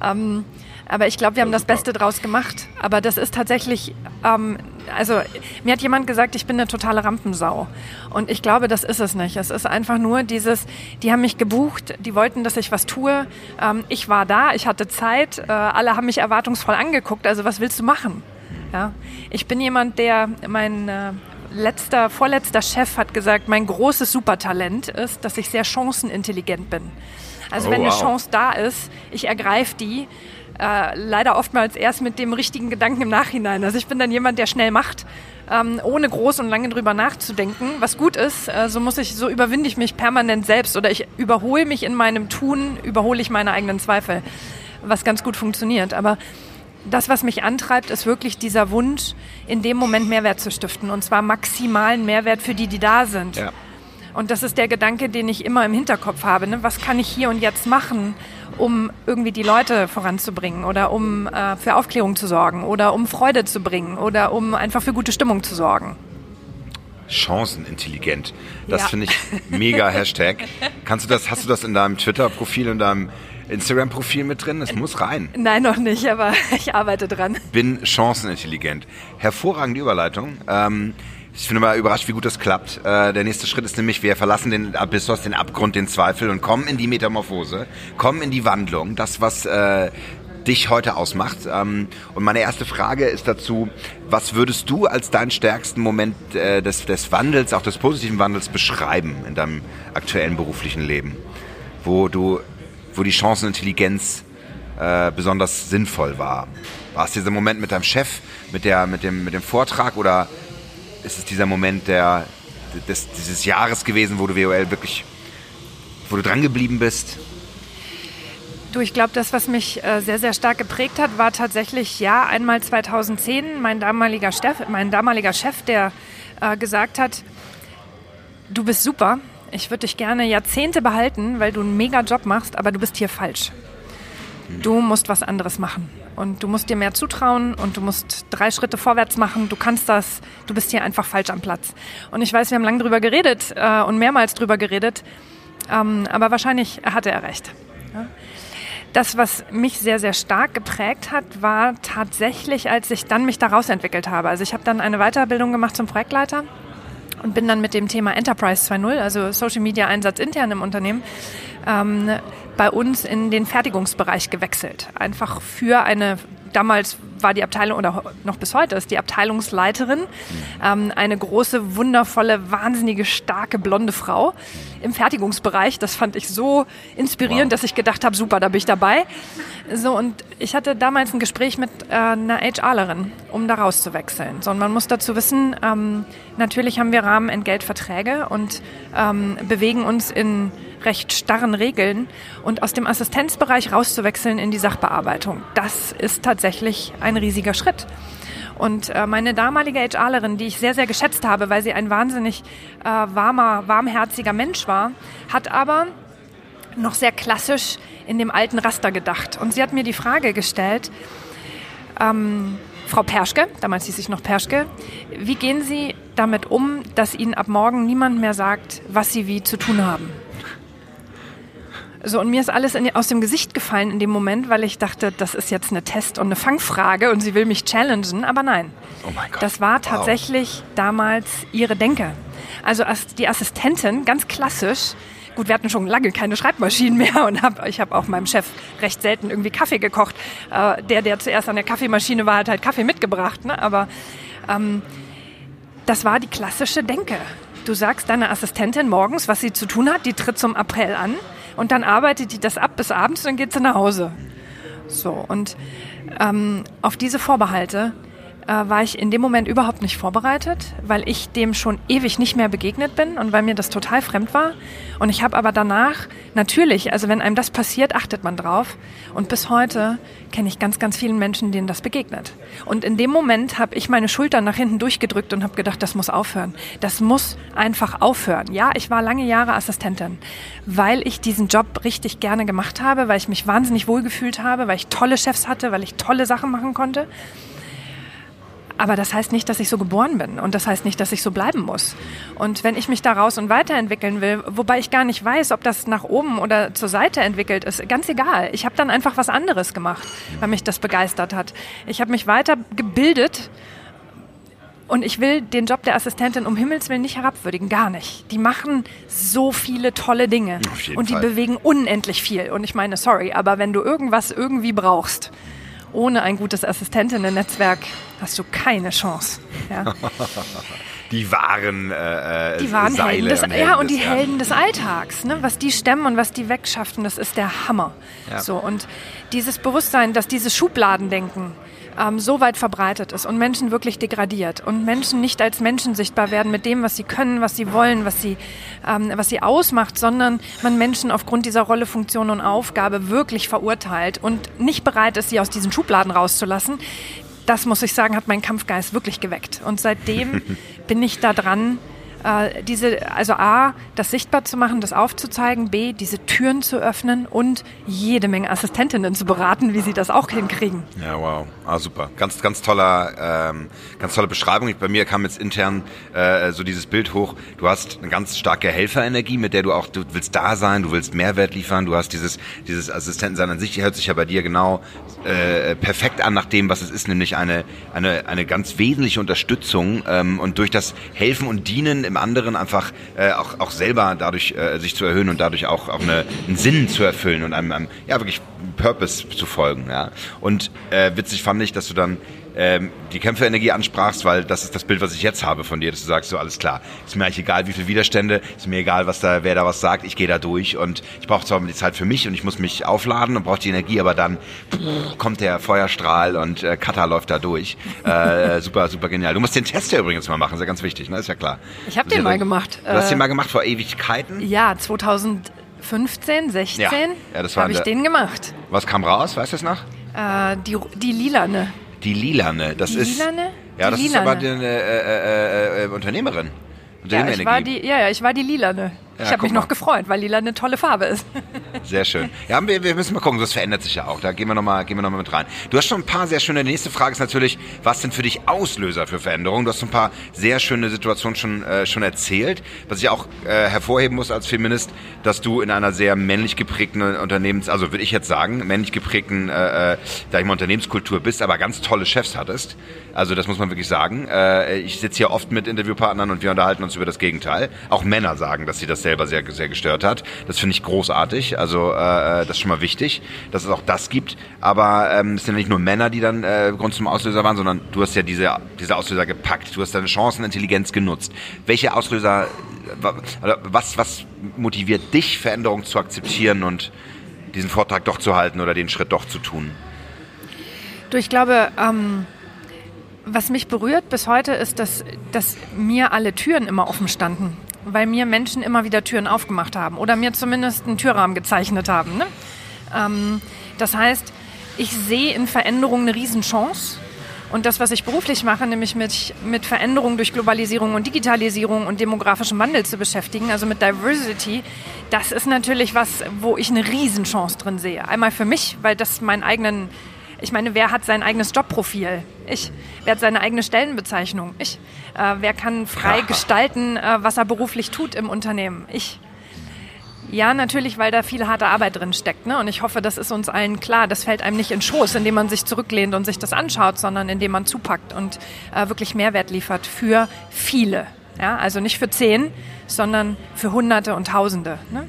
Ähm, Aber ich glaube, wir haben das Beste draus gemacht. Aber das ist tatsächlich, ähm, also mir hat jemand gesagt, ich bin eine totale Rampensau. Und ich glaube, das ist es nicht. Es ist einfach nur dieses, die haben mich gebucht, die wollten, dass ich was tue. Ähm, ich war da, ich hatte Zeit, äh, alle haben mich erwartungsvoll angeguckt. Also was willst du machen? Ja? Ich bin jemand, der mein äh, letzter, vorletzter Chef hat gesagt, mein großes Supertalent ist, dass ich sehr chancenintelligent bin. Also oh, wenn wow. eine Chance da ist, ich ergreife die äh, leider oftmals erst mit dem richtigen Gedanken im Nachhinein. Also ich bin dann jemand, der schnell macht, ähm, ohne groß und lange drüber nachzudenken. Was gut ist, äh, so muss ich, so überwinde ich mich permanent selbst oder ich überhole mich in meinem Tun, überhole ich meine eigenen Zweifel, was ganz gut funktioniert. Aber das, was mich antreibt, ist wirklich dieser Wunsch, in dem Moment Mehrwert zu stiften. Und zwar maximalen Mehrwert für die, die da sind. Ja. Und das ist der Gedanke, den ich immer im Hinterkopf habe. Ne? Was kann ich hier und jetzt machen, um irgendwie die Leute voranzubringen oder um äh, für Aufklärung zu sorgen oder um Freude zu bringen oder um einfach für gute Stimmung zu sorgen. Chancenintelligent. Das ja. finde ich mega Hashtag. Kannst du das, hast du das in deinem Twitter-Profil, in deinem Instagram-Profil mit drin? Es muss rein. Nein, noch nicht, aber ich arbeite dran. Bin chancenintelligent. Hervorragende Überleitung. Ähm, ich finde mal überrascht, wie gut das klappt. Äh, der nächste Schritt ist nämlich, wir verlassen den Abyssos, den Abgrund, den Zweifel und kommen in die Metamorphose, kommen in die Wandlung, das, was äh, dich heute ausmacht. Ähm, und meine erste Frage ist dazu, was würdest du als deinen stärksten Moment äh, des, des Wandels, auch des positiven Wandels beschreiben in deinem aktuellen beruflichen Leben? Wo du, wo die Chancenintelligenz äh, besonders sinnvoll war? War es dieser Moment mit deinem Chef, mit, der, mit, dem, mit dem Vortrag oder ist es dieser Moment der, des, dieses Jahres gewesen, wo du WOL wirklich, wo du dran geblieben bist? Du, ich glaube, das, was mich äh, sehr, sehr stark geprägt hat, war tatsächlich, ja, einmal 2010 mein damaliger Chef, mein damaliger Chef der äh, gesagt hat, du bist super, ich würde dich gerne Jahrzehnte behalten, weil du einen mega Job machst, aber du bist hier falsch. Du musst was anderes machen und du musst dir mehr zutrauen und du musst drei Schritte vorwärts machen. Du kannst das. Du bist hier einfach falsch am Platz. Und ich weiß, wir haben lange drüber geredet äh, und mehrmals drüber geredet, ähm, aber wahrscheinlich hatte er recht. Ja? Das, was mich sehr, sehr stark geprägt hat, war tatsächlich, als ich dann mich daraus entwickelt habe. Also ich habe dann eine Weiterbildung gemacht zum Projektleiter und bin dann mit dem Thema Enterprise 2.0, also Social Media Einsatz intern im Unternehmen, ähm, bei uns in den Fertigungsbereich gewechselt. Einfach für eine, damals war die Abteilung, oder noch bis heute ist die Abteilungsleiterin, ähm, eine große, wundervolle, wahnsinnige, starke, blonde Frau im Fertigungsbereich. Das fand ich so inspirierend, wow. dass ich gedacht habe, super, da bin ich dabei. So, und ich hatte damals ein Gespräch mit äh, einer HRlerin, um da rauszuwechseln. So, und man muss dazu wissen, ähm, natürlich haben wir Rahmenentgeltverträge und ähm, bewegen uns in recht starren Regeln und aus dem Assistenzbereich rauszuwechseln in die Sachbearbeitung. Das ist tatsächlich ein riesiger Schritt. Und äh, meine damalige HRlerin, die ich sehr, sehr geschätzt habe, weil sie ein wahnsinnig äh, warmer, warmherziger Mensch war, hat aber noch sehr klassisch in dem alten Raster gedacht. Und sie hat mir die Frage gestellt, ähm, Frau Perschke, damals hieß ich noch Perschke, wie gehen Sie damit um, dass Ihnen ab morgen niemand mehr sagt, was Sie wie zu tun haben? So, und mir ist alles in, aus dem Gesicht gefallen in dem Moment, weil ich dachte, das ist jetzt eine Test- und eine Fangfrage und sie will mich challengen, aber nein. Oh mein Gott. Das war tatsächlich wow. damals ihre Denke. Also die Assistentin, ganz klassisch, gut, wir hatten schon lange keine Schreibmaschinen mehr und hab, ich habe auch meinem Chef recht selten irgendwie Kaffee gekocht. Äh, der, der zuerst an der Kaffeemaschine war, hat halt Kaffee mitgebracht. Ne? Aber ähm, das war die klassische Denke. Du sagst deiner Assistentin morgens, was sie zu tun hat, die tritt zum April an und dann arbeitet die das ab bis abends und dann geht sie nach Hause. So, und ähm, auf diese Vorbehalte äh, war ich in dem Moment überhaupt nicht vorbereitet, weil ich dem schon ewig nicht mehr begegnet bin und weil mir das total fremd war. Und ich habe aber danach, natürlich, also wenn einem das passiert, achtet man drauf. Und bis heute kenne ich ganz, ganz vielen Menschen, denen das begegnet. Und in dem Moment habe ich meine Schultern nach hinten durchgedrückt und habe gedacht, das muss aufhören. Das muss einfach aufhören. Ja, ich war lange Jahre Assistentin, weil ich diesen Job richtig gerne gemacht habe, weil ich mich wahnsinnig wohlgefühlt habe, weil ich tolle Chefs hatte, weil ich tolle Sachen machen konnte. Aber das heißt nicht, dass ich so geboren bin und das heißt nicht, dass ich so bleiben muss. Und wenn ich mich da raus und weiterentwickeln will, wobei ich gar nicht weiß, ob das nach oben oder zur Seite entwickelt ist, ganz egal. Ich habe dann einfach was anderes gemacht, weil mich das begeistert hat. Ich habe mich weitergebildet und ich will den Job der Assistentin um Himmels Willen nicht herabwürdigen, gar nicht. Die machen so viele tolle Dinge und die Fall. bewegen unendlich viel. Und ich meine, sorry, aber wenn du irgendwas irgendwie brauchst, ohne ein gutes Assistentinnen-Netzwerk hast du keine Chance. Ja. die wahren, äh, äh die wahren Seile Helden des, Helden ja und die des, Helden des Alltags, ne? was die stemmen und was die wegschaffen, das ist der Hammer. Ja. So und dieses Bewusstsein, dass dieses Schubladendenken ähm, so weit verbreitet ist und Menschen wirklich degradiert und Menschen nicht als Menschen sichtbar werden mit dem, was sie können, was sie wollen, was sie, ähm, was sie ausmacht, sondern man Menschen aufgrund dieser Rolle, Funktion und Aufgabe wirklich verurteilt und nicht bereit ist, sie aus diesen Schubladen rauszulassen. Das muss ich sagen, hat mein Kampfgeist wirklich geweckt. Und seitdem bin ich da dran, äh, diese, also A, das sichtbar zu machen, das aufzuzeigen, B, diese Türen zu öffnen und jede Menge Assistentinnen zu beraten, wie sie das auch hinkriegen. Ja, wow. Ah, super. Ganz, ganz toller, ähm, ganz tolle Beschreibung. Bei mir kam jetzt intern äh, so dieses Bild hoch. Du hast eine ganz starke Helferenergie, mit der du auch, du willst da sein, du willst Mehrwert liefern, du hast dieses, dieses Assistentensein an sich, hört sich ja bei dir genau äh, perfekt an nach dem, was es ist, nämlich eine, eine, eine ganz wesentliche Unterstützung ähm, und durch das Helfen und Dienen im anderen einfach äh, auch, auch selber dadurch äh, sich zu erhöhen und dadurch auch, auch eine, einen Sinn zu erfüllen und einem, einem ja wirklich Purpose zu folgen. Ja. Und äh, witzig fand ich, dass du dann ähm, die Kämpferenergie ansprachst, weil das ist das Bild, was ich jetzt habe von dir, dass du sagst, so alles klar, ist mir eigentlich egal, wie viele Widerstände, ist mir egal, was da, wer da was sagt, ich gehe da durch und ich brauche zwar die Zeit für mich und ich muss mich aufladen und brauche die Energie, aber dann pff, kommt der Feuerstrahl und äh, Kata läuft da durch. Äh, super, super genial. Du musst den Test ja übrigens mal machen, ist ja ganz wichtig, ne? ist ja klar. Ich habe den mal gemacht. Du hast den mal gemacht vor Ewigkeiten? Ja, 2015, 16 ja. ja, habe ich den gemacht. Was kam raus, weißt du es noch? Äh, die, die lilane. Die Lilane, das die ist. Lilane? Ja, die das Lilane. ist aber eine äh, äh, äh, Unternehmerin. Ja ich, war die, ja, ja, ich war die Lilane. Ja, ich habe mich noch gefreut, weil lila eine tolle Farbe ist. Sehr schön. Ja, wir, wir müssen mal gucken, das verändert sich ja auch. Da gehen wir nochmal noch, mit rein. Du hast schon ein paar sehr schöne, die nächste Frage ist natürlich, was sind für dich Auslöser für Veränderungen? Du hast ein paar sehr schöne Situationen schon, äh, schon erzählt. Was ich auch äh, hervorheben muss als Feminist, dass du in einer sehr männlich geprägten Unternehmens, also würde ich jetzt sagen, männlich geprägten äh, da äh, ich mal Unternehmenskultur bist, aber ganz tolle Chefs hattest. Also das muss man wirklich sagen. Äh, ich sitze hier oft mit Interviewpartnern und wir unterhalten uns über das Gegenteil. Auch Männer sagen, dass sie das selber sehr, sehr gestört hat. Das finde ich großartig. Also äh, das ist schon mal wichtig, dass es auch das gibt. Aber ähm, es sind ja nicht nur Männer, die dann äh, Grund zum Auslöser waren, sondern du hast ja diese, diese Auslöser gepackt. Du hast deine Chancenintelligenz genutzt. Welche Auslöser, was, was motiviert dich, Veränderungen zu akzeptieren und diesen Vortrag doch zu halten oder den Schritt doch zu tun? Du, ich glaube, ähm, was mich berührt bis heute ist, dass, dass mir alle Türen immer offen standen weil mir Menschen immer wieder Türen aufgemacht haben oder mir zumindest einen Türrahmen gezeichnet haben. Ne? Ähm, das heißt, ich sehe in Veränderung eine Riesenchance. Und das, was ich beruflich mache, nämlich mit, mit Veränderung durch Globalisierung und Digitalisierung und demografischem Wandel zu beschäftigen, also mit Diversity, das ist natürlich was, wo ich eine Riesenchance drin sehe. Einmal für mich, weil das meinen eigenen ich meine, wer hat sein eigenes Jobprofil? Ich. Wer hat seine eigene Stellenbezeichnung? Ich. Äh, wer kann frei gestalten, äh, was er beruflich tut im Unternehmen? Ich. Ja, natürlich, weil da viel harte Arbeit drin steckt. Ne? Und ich hoffe, das ist uns allen klar. Das fällt einem nicht in Schoß, indem man sich zurücklehnt und sich das anschaut, sondern indem man zupackt und äh, wirklich Mehrwert liefert für viele. Ja? Also nicht für zehn, sondern für Hunderte und Tausende. Ne?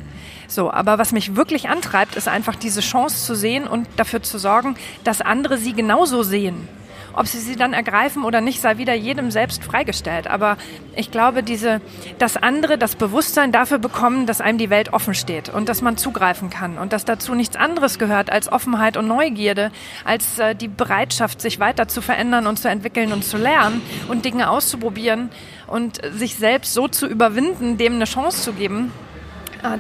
So, aber was mich wirklich antreibt, ist einfach diese Chance zu sehen und dafür zu sorgen, dass andere sie genauso sehen. Ob sie sie dann ergreifen oder nicht, sei wieder jedem selbst freigestellt. Aber ich glaube, diese, dass andere das Bewusstsein dafür bekommen, dass einem die Welt offen steht und dass man zugreifen kann und dass dazu nichts anderes gehört als Offenheit und Neugierde, als äh, die Bereitschaft, sich weiter zu verändern und zu entwickeln und zu lernen und Dinge auszuprobieren und sich selbst so zu überwinden, dem eine Chance zu geben,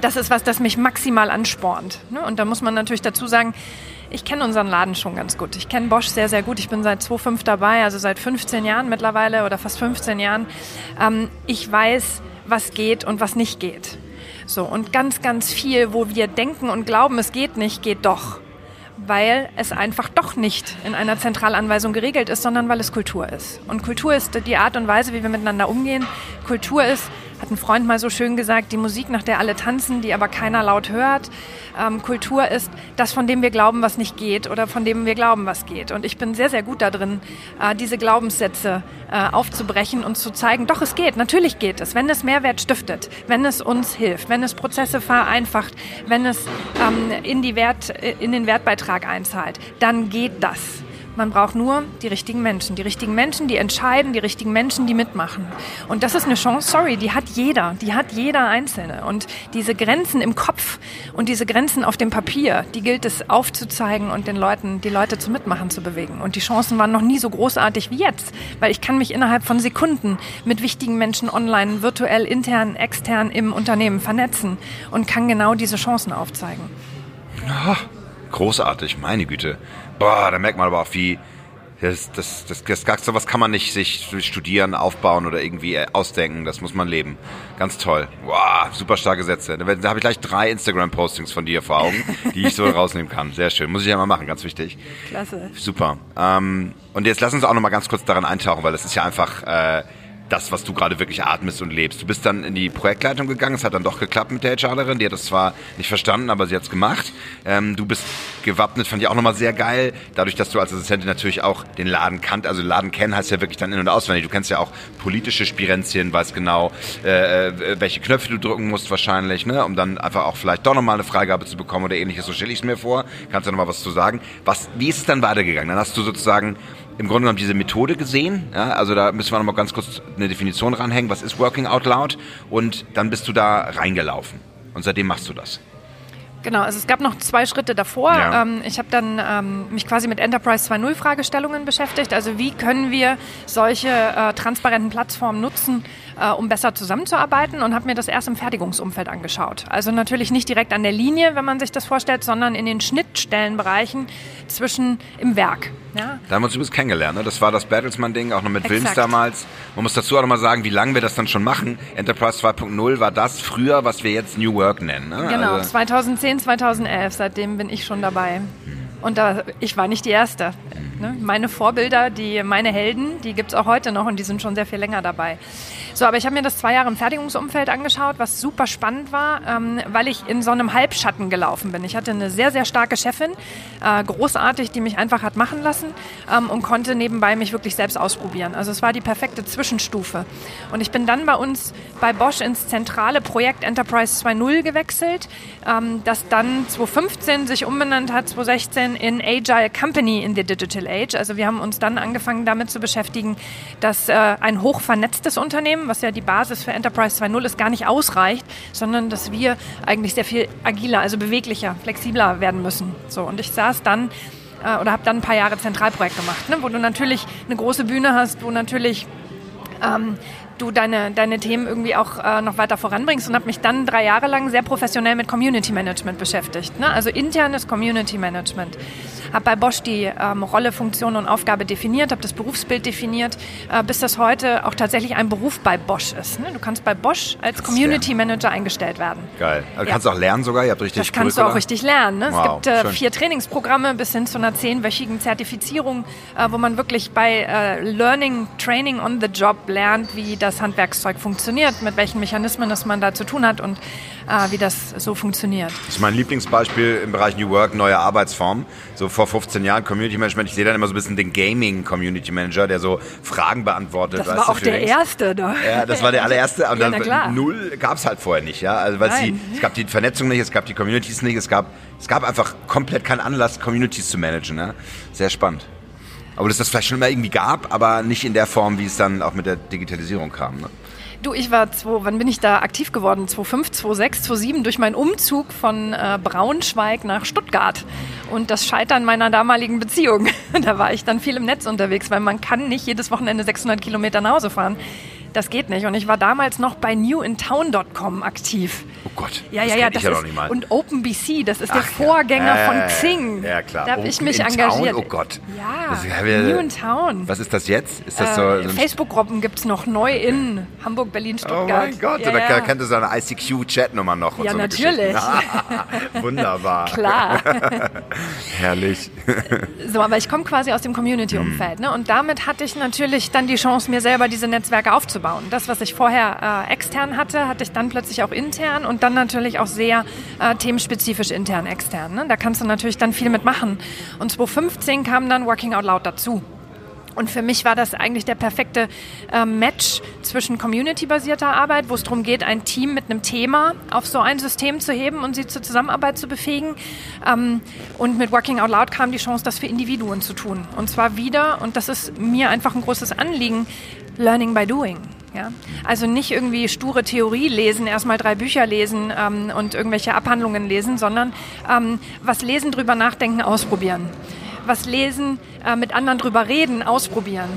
das ist was, das mich maximal anspornt. Ne? Und da muss man natürlich dazu sagen, ich kenne unseren Laden schon ganz gut. Ich kenne Bosch sehr, sehr gut. Ich bin seit 2005 dabei, also seit 15 Jahren mittlerweile oder fast 15 Jahren. Ähm, ich weiß, was geht und was nicht geht. So, und ganz, ganz viel, wo wir denken und glauben, es geht nicht, geht doch. weil es einfach doch nicht in einer Zentralanweisung geregelt ist, sondern weil es Kultur ist. Und Kultur ist die Art und Weise, wie wir miteinander umgehen. Kultur ist, hat ein Freund mal so schön gesagt, die Musik, nach der alle tanzen, die aber keiner laut hört. Ähm, Kultur ist das, von dem wir glauben, was nicht geht oder von dem wir glauben, was geht. Und ich bin sehr, sehr gut darin, äh, diese Glaubenssätze äh, aufzubrechen und zu zeigen, doch, es geht, natürlich geht es, wenn es Mehrwert stiftet, wenn es uns hilft, wenn es Prozesse vereinfacht, wenn es ähm, in, die Wert, in den Wertbeitrag einzahlt, dann geht das. Man braucht nur die richtigen Menschen. Die richtigen Menschen, die entscheiden, die richtigen Menschen, die mitmachen. Und das ist eine Chance, sorry, die hat jeder. Die hat jeder Einzelne. Und diese Grenzen im Kopf und diese Grenzen auf dem Papier, die gilt es aufzuzeigen und den Leuten, die Leute zum Mitmachen zu bewegen. Und die Chancen waren noch nie so großartig wie jetzt. Weil ich kann mich innerhalb von Sekunden mit wichtigen Menschen online, virtuell, intern, extern im Unternehmen vernetzen und kann genau diese Chancen aufzeigen. Oh, großartig, meine Güte boah, da merkt man aber auch, wie das, das, das, das, das sowas kann man nicht sich studieren, aufbauen oder irgendwie äh, ausdenken. Das muss man leben. Ganz toll. Wow, super starke Sätze. Da, da habe ich gleich drei Instagram-Postings von dir vor Augen, die ich so rausnehmen kann. Sehr schön. Muss ich ja mal machen, ganz wichtig. Klasse. Super. Ähm, und jetzt lass uns auch noch mal ganz kurz daran eintauchen, weil das ist ja einfach äh, das, was du gerade wirklich atmest und lebst. Du bist dann in die Projektleitung gegangen, es hat dann doch geklappt mit der HRlerin, die hat das zwar nicht verstanden, aber sie hat es gemacht. Ähm, du bist gewappnet, fand ich auch nochmal sehr geil, dadurch, dass du als Assistentin natürlich auch den Laden kannt, also Laden kennen heißt ja wirklich dann in- und auswendig. Du kennst ja auch politische Spirenzien, weißt genau, äh, äh, welche Knöpfe du drücken musst wahrscheinlich, ne, um dann einfach auch vielleicht doch nochmal eine Freigabe zu bekommen oder ähnliches, so stelle ich es mir vor. Kannst du nochmal was zu sagen? Was, wie ist es dann weitergegangen? Dann hast du sozusagen im Grunde genommen diese Methode gesehen. Ja, also da müssen wir noch mal ganz kurz eine Definition ranhängen. Was ist Working Out Loud? Und dann bist du da reingelaufen. Und seitdem machst du das. Genau, also es gab noch zwei Schritte davor. Ja. Ähm, ich habe dann ähm, mich quasi mit Enterprise 2.0 Fragestellungen beschäftigt. Also wie können wir solche äh, transparenten Plattformen nutzen, äh, um besser zusammenzuarbeiten und habe mir das erst im Fertigungsumfeld angeschaut. Also natürlich nicht direkt an der Linie, wenn man sich das vorstellt, sondern in den Schnittstellenbereichen zwischen im Werk. Ja. Da haben wir uns übrigens kennengelernt. Ne? Das war das Battlesman-Ding, auch noch mit Exakt. Wilms damals. Man muss dazu auch noch mal sagen, wie lange wir das dann schon machen. Enterprise 2.0 war das früher, was wir jetzt New Work nennen. Ne? Genau, also 2010, 2011, seitdem bin ich schon dabei. Und da, ich war nicht die Erste. Ne? Meine Vorbilder, die, meine Helden, die gibt es auch heute noch und die sind schon sehr viel länger dabei. So, aber ich habe mir das zwei Jahre im Fertigungsumfeld angeschaut, was super spannend war, ähm, weil ich in so einem Halbschatten gelaufen bin. Ich hatte eine sehr, sehr starke Chefin, äh, großartig, die mich einfach hat machen lassen ähm, und konnte nebenbei mich wirklich selbst ausprobieren. Also es war die perfekte Zwischenstufe. Und ich bin dann bei uns bei Bosch ins zentrale Projekt Enterprise 2.0 gewechselt, ähm, das dann 2015 sich umbenannt hat, 2016 in Agile Company in the Digital Age. Also wir haben uns dann angefangen damit zu beschäftigen, dass äh, ein hochvernetztes Unternehmen was ja die Basis für Enterprise 2.0 ist, gar nicht ausreicht, sondern dass wir eigentlich sehr viel agiler, also beweglicher, flexibler werden müssen. So, und ich saß dann äh, oder habe dann ein paar Jahre Zentralprojekt gemacht, ne, wo du natürlich eine große Bühne hast, wo natürlich ähm, du deine, deine Themen irgendwie auch äh, noch weiter voranbringst und habe mich dann drei Jahre lang sehr professionell mit Community Management beschäftigt. Ne? Also internes Community Management. Habe bei Bosch die ähm, Rolle, Funktion und Aufgabe definiert, habe das Berufsbild definiert, äh, bis das heute auch tatsächlich ein Beruf bei Bosch ist. Ne? Du kannst bei Bosch als Community Manager eingestellt werden. Geil. Also ja. kannst du auch lernen sogar? Ihr habt richtig Das kannst du auch richtig lernen. Ne? Wow, es gibt äh, vier Trainingsprogramme bis hin zu einer zehnwöchigen Zertifizierung, äh, wo man wirklich bei äh, Learning, Training on the Job lernt, wie das Handwerkszeug funktioniert, mit welchen Mechanismen das man da zu tun hat und äh, wie das so funktioniert. Das ist mein Lieblingsbeispiel im Bereich New Work, neue Arbeitsform. So vor 15 Jahren Community Management. Ich sehe dann immer so ein bisschen den Gaming Community Manager, der so Fragen beantwortet. Das war auch der erste da. Ja, das war der allererste. Und ja, dann null gab es halt vorher nicht, ja. Also weil sie, es gab die Vernetzung nicht, es gab die Communities nicht, es gab, es gab einfach komplett keinen Anlass, Communities zu managen. Ja? Sehr spannend. Aber dass das vielleicht schon immer irgendwie gab, aber nicht in der Form, wie es dann auch mit der Digitalisierung kam. Ne? Du, ich war, zwei, wann bin ich da aktiv geworden? 2005, 2006, 2007 durch meinen Umzug von äh, Braunschweig nach Stuttgart und das Scheitern meiner damaligen Beziehung. da war ich dann viel im Netz unterwegs, weil man kann nicht jedes Wochenende 600 Kilometer nach Hause fahren. Das geht nicht. Und ich war damals noch bei newintown.com aktiv. Oh Gott. Ja, ja, ja. Das Das ich ja ist, noch nicht mal. und OpenBC, das ist Ach, der Vorgänger ja. von Äh, Xing. Ja, klar. Da habe ich mich engagiert. Town? Oh Gott. Ja, Das ist- wir- New in Town. Was ist das jetzt? Ist das so, Äh, so ein Facebook-Gruppen gibt es noch neu in Hamburg, Berlin, Oh Stuttgart. mein Gott, ja, oder ja. kennt ihr so eine ICQ-Chat-Nummer noch? und Ja, so natürlich. Wunderbar. Klar. Herrlich. So, aber ich komme quasi aus dem Community-Umfeld. Ne? Und damit hatte ich natürlich dann die Chance, mir selber diese Netzwerke aufzubauen. Das, was ich vorher äh, extern hatte, hatte ich dann plötzlich auch intern und dann natürlich auch sehr äh, themenspezifisch intern, extern. Ne? Da kannst du natürlich dann viel mitmachen. Und 2015 kam dann Working Out Loud dazu. Und für mich war das eigentlich der perfekte äh, Match zwischen community-basierter Arbeit, wo es darum geht, ein Team mit einem Thema auf so ein System zu heben und sie zur Zusammenarbeit zu befähigen. Ähm, und mit Working Out Loud kam die Chance, das für Individuen zu tun. Und zwar wieder, und das ist mir einfach ein großes Anliegen, Learning by Doing. Ja? Also nicht irgendwie sture Theorie lesen, erstmal drei Bücher lesen ähm, und irgendwelche Abhandlungen lesen, sondern ähm, was lesen, drüber nachdenken, ausprobieren was lesen, äh, mit anderen drüber reden, ausprobieren.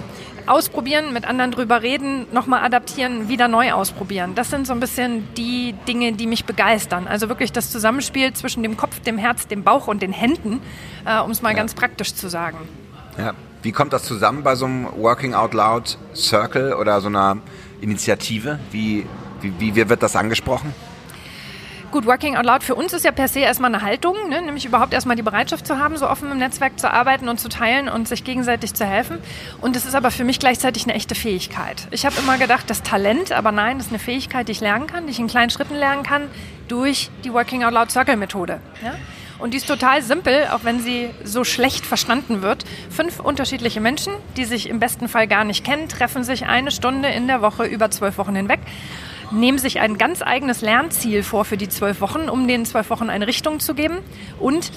Ausprobieren, mit anderen drüber reden, nochmal adaptieren, wieder neu ausprobieren. Das sind so ein bisschen die Dinge, die mich begeistern. Also wirklich das Zusammenspiel zwischen dem Kopf, dem Herz, dem Bauch und den Händen, äh, um es mal Ja. ganz praktisch zu sagen. Ja. Wie kommt das zusammen bei so einem Working Out Loud Circle oder so einer Initiative? Wie, wie, wie wird das angesprochen? Gut, Working Out Loud für uns ist ja per se erstmal eine Haltung, ne? nämlich überhaupt erstmal die Bereitschaft zu haben, so offen im Netzwerk zu arbeiten und zu teilen und sich gegenseitig zu helfen. Und es ist aber für mich gleichzeitig eine echte Fähigkeit. Ich habe immer gedacht, das Talent, aber nein, das ist eine Fähigkeit, die ich lernen kann, die ich in kleinen Schritten lernen kann durch die Working Out Loud Circle Methode. Ja? Und die ist total simpel, auch wenn sie so schlecht verstanden wird. Fünf unterschiedliche Menschen, die sich im besten Fall gar nicht kennen, treffen sich eine Stunde in der Woche über zwölf Wochen hinweg nehmen sich ein ganz eigenes Lernziel vor für die zwölf Wochen, um den zwölf Wochen eine Richtung zu geben und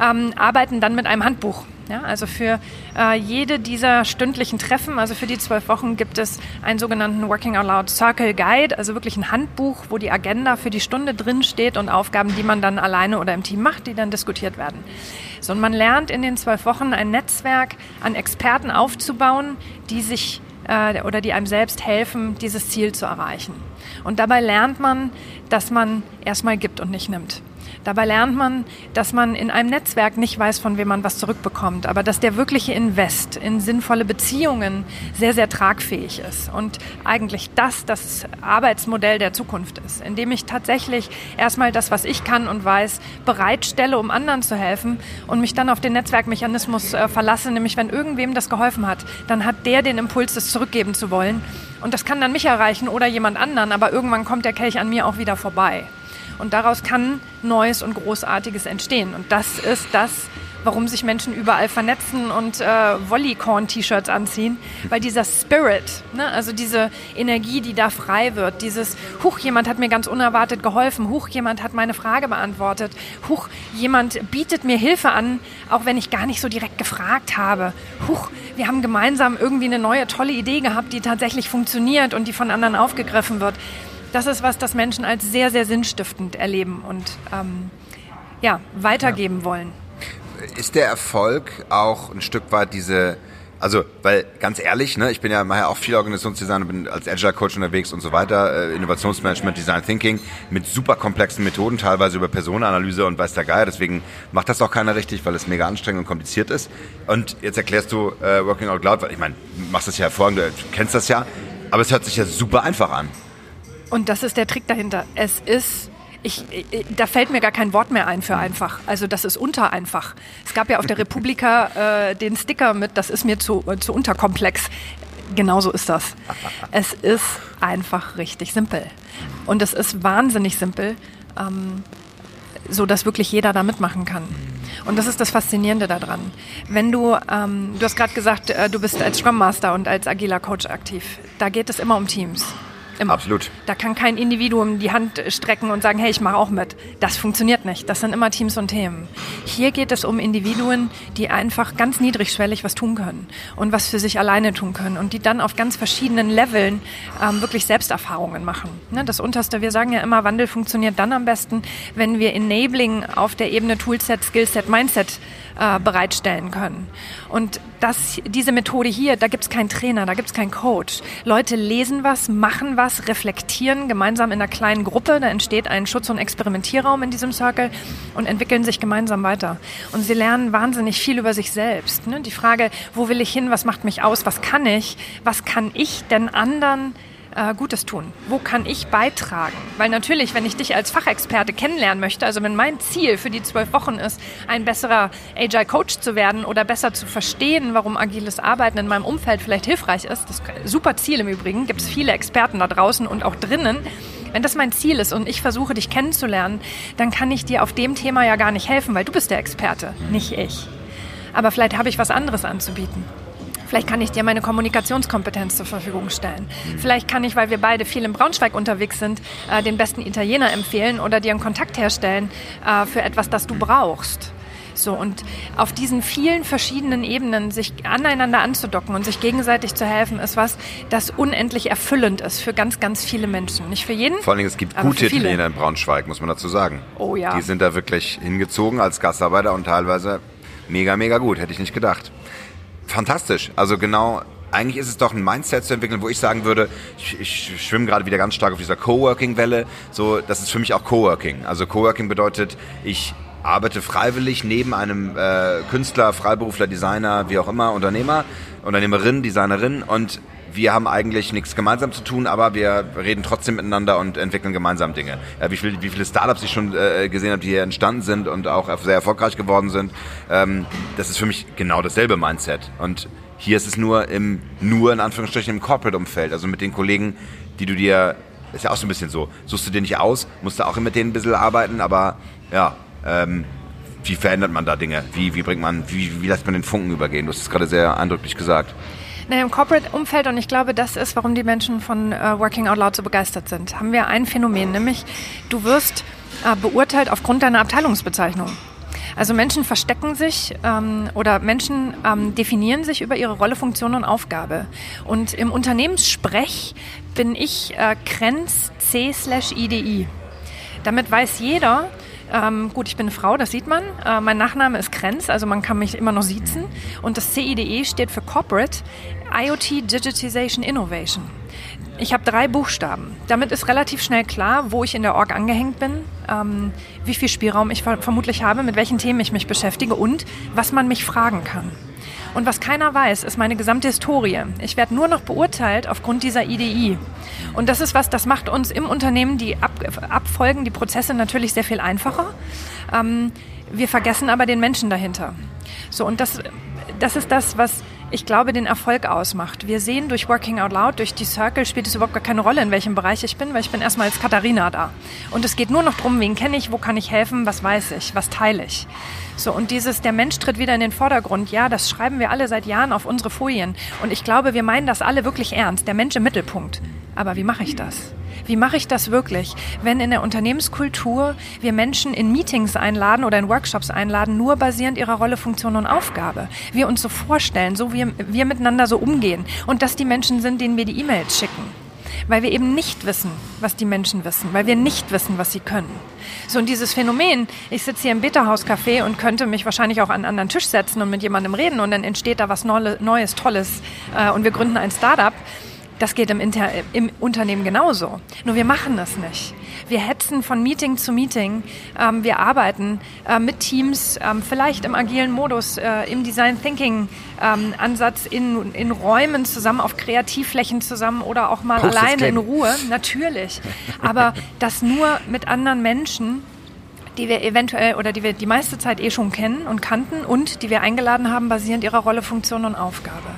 ähm, arbeiten dann mit einem Handbuch. Ja, also für äh, jede dieser stündlichen Treffen, also für die zwölf Wochen, gibt es einen sogenannten Working Out Loud Circle Guide, also wirklich ein Handbuch, wo die Agenda für die Stunde drin steht und Aufgaben, die man dann alleine oder im Team macht, die dann diskutiert werden. So, und man lernt in den zwölf Wochen ein Netzwerk an Experten aufzubauen, die sich äh, oder die einem selbst helfen, dieses Ziel zu erreichen. Und dabei lernt man, dass man erstmal gibt und nicht nimmt. Dabei lernt man, dass man in einem Netzwerk nicht weiß, von wem man was zurückbekommt, aber dass der wirkliche Invest in sinnvolle Beziehungen sehr, sehr tragfähig ist. Und eigentlich das das Arbeitsmodell der Zukunft ist, indem ich tatsächlich erstmal das, was ich kann und weiß, bereitstelle, um anderen zu helfen und mich dann auf den Netzwerkmechanismus äh, verlasse, nämlich wenn irgendwem das geholfen hat, dann hat der den Impuls, das zurückgeben zu wollen. Und das kann dann mich erreichen oder jemand anderen, aber irgendwann kommt der Kelch an mir auch wieder vorbei. Und daraus kann Neues und Großartiges entstehen. Und das ist das, warum sich Menschen überall vernetzen und äh, Volleycorn-T-Shirts anziehen, weil dieser Spirit, ne, also diese Energie, die da frei wird, dieses Huch, jemand hat mir ganz unerwartet geholfen, Huch, jemand hat meine Frage beantwortet, Huch, jemand bietet mir Hilfe an, auch wenn ich gar nicht so direkt gefragt habe, Huch, wir haben gemeinsam irgendwie eine neue tolle Idee gehabt, die tatsächlich funktioniert und die von anderen aufgegriffen wird. Das ist was, das Menschen als sehr, sehr sinnstiftend erleben und ähm, ja, weitergeben ja. wollen. Ist der Erfolg auch ein Stück weit diese, also, weil ganz ehrlich, ne, ich bin ja ja auch viel Organisationsdesign und bin als Agile Coach unterwegs und so weiter, äh, Innovationsmanagement, Design Thinking mit super komplexen Methoden, teilweise über Personenanalyse und weiß der Geier, deswegen macht das auch keiner richtig, weil es mega anstrengend und kompliziert ist. Und jetzt erklärst du äh, Working Out Loud, weil ich meine, du machst das ja hervorragend, du kennst das ja, aber es hört sich ja super einfach an. Und das ist der Trick dahinter. Es ist ich, ich, da fällt mir gar kein Wort mehr ein für einfach. Also das ist unter einfach. Es gab ja auf der Republika äh, den Sticker mit, das ist mir zu, äh, zu unterkomplex. Genauso ist das. Es ist einfach richtig simpel. Und es ist wahnsinnig simpel, ähm, so dass wirklich jeder da mitmachen kann. Und das ist das Faszinierende daran. Wenn du, ähm, du hast gerade gesagt, äh, du bist als Scrum Master und als agiler Coach aktiv. Da geht es immer um Teams. Immer. Absolut. Da kann kein Individuum die Hand strecken und sagen, hey, ich mache auch mit. Das funktioniert nicht. Das sind immer Teams und Themen. Hier geht es um Individuen, die einfach ganz niedrigschwellig was tun können und was für sich alleine tun können und die dann auf ganz verschiedenen Leveln ähm, wirklich Selbsterfahrungen machen. Ne, das Unterste, wir sagen ja immer, Wandel funktioniert dann am besten, wenn wir Enabling auf der Ebene Toolset, Skillset, Mindset äh, bereitstellen können. Und das, diese Methode hier, da gibt es keinen Trainer, da gibt es keinen Coach. Leute lesen was, machen was, reflektieren gemeinsam in einer kleinen Gruppe. Da entsteht ein Schutz- und Experimentierraum in diesem Circle und entwickeln sich gemeinsam weiter. Und sie lernen wahnsinnig viel über sich selbst. Ne? Die Frage, wo will ich hin, was macht mich aus, was kann ich, was kann ich denn anderen äh, Gutes tun? Wo kann ich beitragen? Weil natürlich, wenn ich dich als Fachexperte kennenlernen möchte, also wenn mein Ziel für die zwölf Wochen ist, ein besserer Agile Coach zu werden oder besser zu verstehen, warum agiles Arbeiten in meinem Umfeld vielleicht hilfreich ist, das ist ein super Ziel im Übrigen, gibt es viele Experten da draußen und auch drinnen, wenn das mein Ziel ist und ich versuche, dich kennenzulernen, dann kann ich dir auf dem Thema ja gar nicht helfen, weil du bist der Experte, nicht ich. Aber vielleicht habe ich was anderes anzubieten. Vielleicht kann ich dir meine Kommunikationskompetenz zur Verfügung stellen. Vielleicht kann ich, weil wir beide viel in Braunschweig unterwegs sind, äh, den besten Italiener empfehlen oder dir einen Kontakt herstellen äh, für etwas, das du brauchst. So, und auf diesen vielen verschiedenen Ebenen sich aneinander anzudocken und sich gegenseitig zu helfen, ist was, das unendlich erfüllend ist für ganz, ganz viele Menschen. Nicht für jeden. Vor allem, es gibt gute Italiener in Braunschweig, muss man dazu sagen. Oh ja. Die sind da wirklich hingezogen als Gastarbeiter und teilweise mega, mega gut. Hätte ich nicht gedacht fantastisch. Also genau, eigentlich ist es doch ein Mindset zu entwickeln, wo ich sagen würde, ich, ich schwimme gerade wieder ganz stark auf dieser Coworking-Welle. So, das ist für mich auch Coworking. Also Coworking bedeutet, ich arbeite freiwillig neben einem äh, Künstler, Freiberufler, Designer, wie auch immer, Unternehmer, Unternehmerin, Designerin und wir haben eigentlich nichts gemeinsam zu tun, aber wir reden trotzdem miteinander und entwickeln gemeinsam Dinge. Ja, wie, viel, wie viele Startups ich schon äh, gesehen habe, die hier entstanden sind und auch sehr erfolgreich geworden sind, ähm, das ist für mich genau dasselbe Mindset. Und hier ist es nur im, nur in Anführungsstrichen im Corporate-Umfeld, also mit den Kollegen, die du dir, ist ja auch so ein bisschen so, suchst du dir nicht aus, musst du auch mit denen ein bisschen arbeiten, aber ja, ähm, wie verändert man da Dinge? Wie, wie bringt man, wie, wie lässt man den Funken übergehen? Du hast es gerade sehr eindrücklich gesagt. Naja, Im Corporate-Umfeld, und ich glaube, das ist, warum die Menschen von äh, Working Out Loud so begeistert sind, haben wir ein Phänomen, nämlich du wirst äh, beurteilt aufgrund deiner Abteilungsbezeichnung. Also Menschen verstecken sich ähm, oder Menschen ähm, definieren sich über ihre Rolle, Funktion und Aufgabe. Und im Unternehmenssprech bin ich äh, Krenz C/IDI. Damit weiß jeder, ähm, gut, ich bin eine Frau, das sieht man. Äh, mein Nachname ist Krenz, also man kann mich immer noch siezen. Und das CIDE steht für Corporate IoT Digitization Innovation. Ich habe drei Buchstaben. Damit ist relativ schnell klar, wo ich in der Org angehängt bin, ähm, wie viel Spielraum ich ver vermutlich habe, mit welchen Themen ich mich beschäftige und was man mich fragen kann. Und was keiner weiß, ist meine gesamte Historie. Ich werde nur noch beurteilt aufgrund dieser IDI. Und das ist was, das macht uns im Unternehmen die Ab Abfolgen, die Prozesse natürlich sehr viel einfacher. Ähm, wir vergessen aber den Menschen dahinter. So, und das, das ist das, was ich glaube, den Erfolg ausmacht. Wir sehen durch Working Out Loud, durch die Circle, spielt es überhaupt gar keine Rolle, in welchem Bereich ich bin, weil ich bin erstmal als Katharina da. Und es geht nur noch darum, wen kenne ich, wo kann ich helfen, was weiß ich, was teile ich. So, und dieses, der Mensch tritt wieder in den Vordergrund, ja, das schreiben wir alle seit Jahren auf unsere Folien. Und ich glaube, wir meinen das alle wirklich ernst, der Mensch im Mittelpunkt. Aber wie mache ich das? Wie mache ich das wirklich, wenn in der Unternehmenskultur wir Menschen in Meetings einladen oder in Workshops einladen, nur basierend ihrer Rolle, Funktion und Aufgabe? Wir uns so vorstellen, so wie wir miteinander so umgehen und dass die Menschen sind, denen wir die E-Mails schicken weil wir eben nicht wissen, was die Menschen wissen, weil wir nicht wissen, was sie können. So, und dieses Phänomen, ich sitze hier im Beta-Haus-Café und könnte mich wahrscheinlich auch an einen anderen Tisch setzen und mit jemandem reden und dann entsteht da was Neues, Tolles äh, und wir gründen ein Startup. Das geht im, Inter im Unternehmen genauso. Nur wir machen es nicht. Wir hetzen von Meeting zu Meeting. Ähm, wir arbeiten äh, mit Teams, ähm, vielleicht im agilen Modus, äh, im Design Thinking ähm, Ansatz, in, in Räumen zusammen, auf Kreativflächen zusammen oder auch mal alleine in Ruhe. Natürlich. Aber das nur mit anderen Menschen die wir eventuell oder die wir die meiste Zeit eh schon kennen und kannten und die wir eingeladen haben, basierend ihrer Rolle, Funktion und Aufgabe.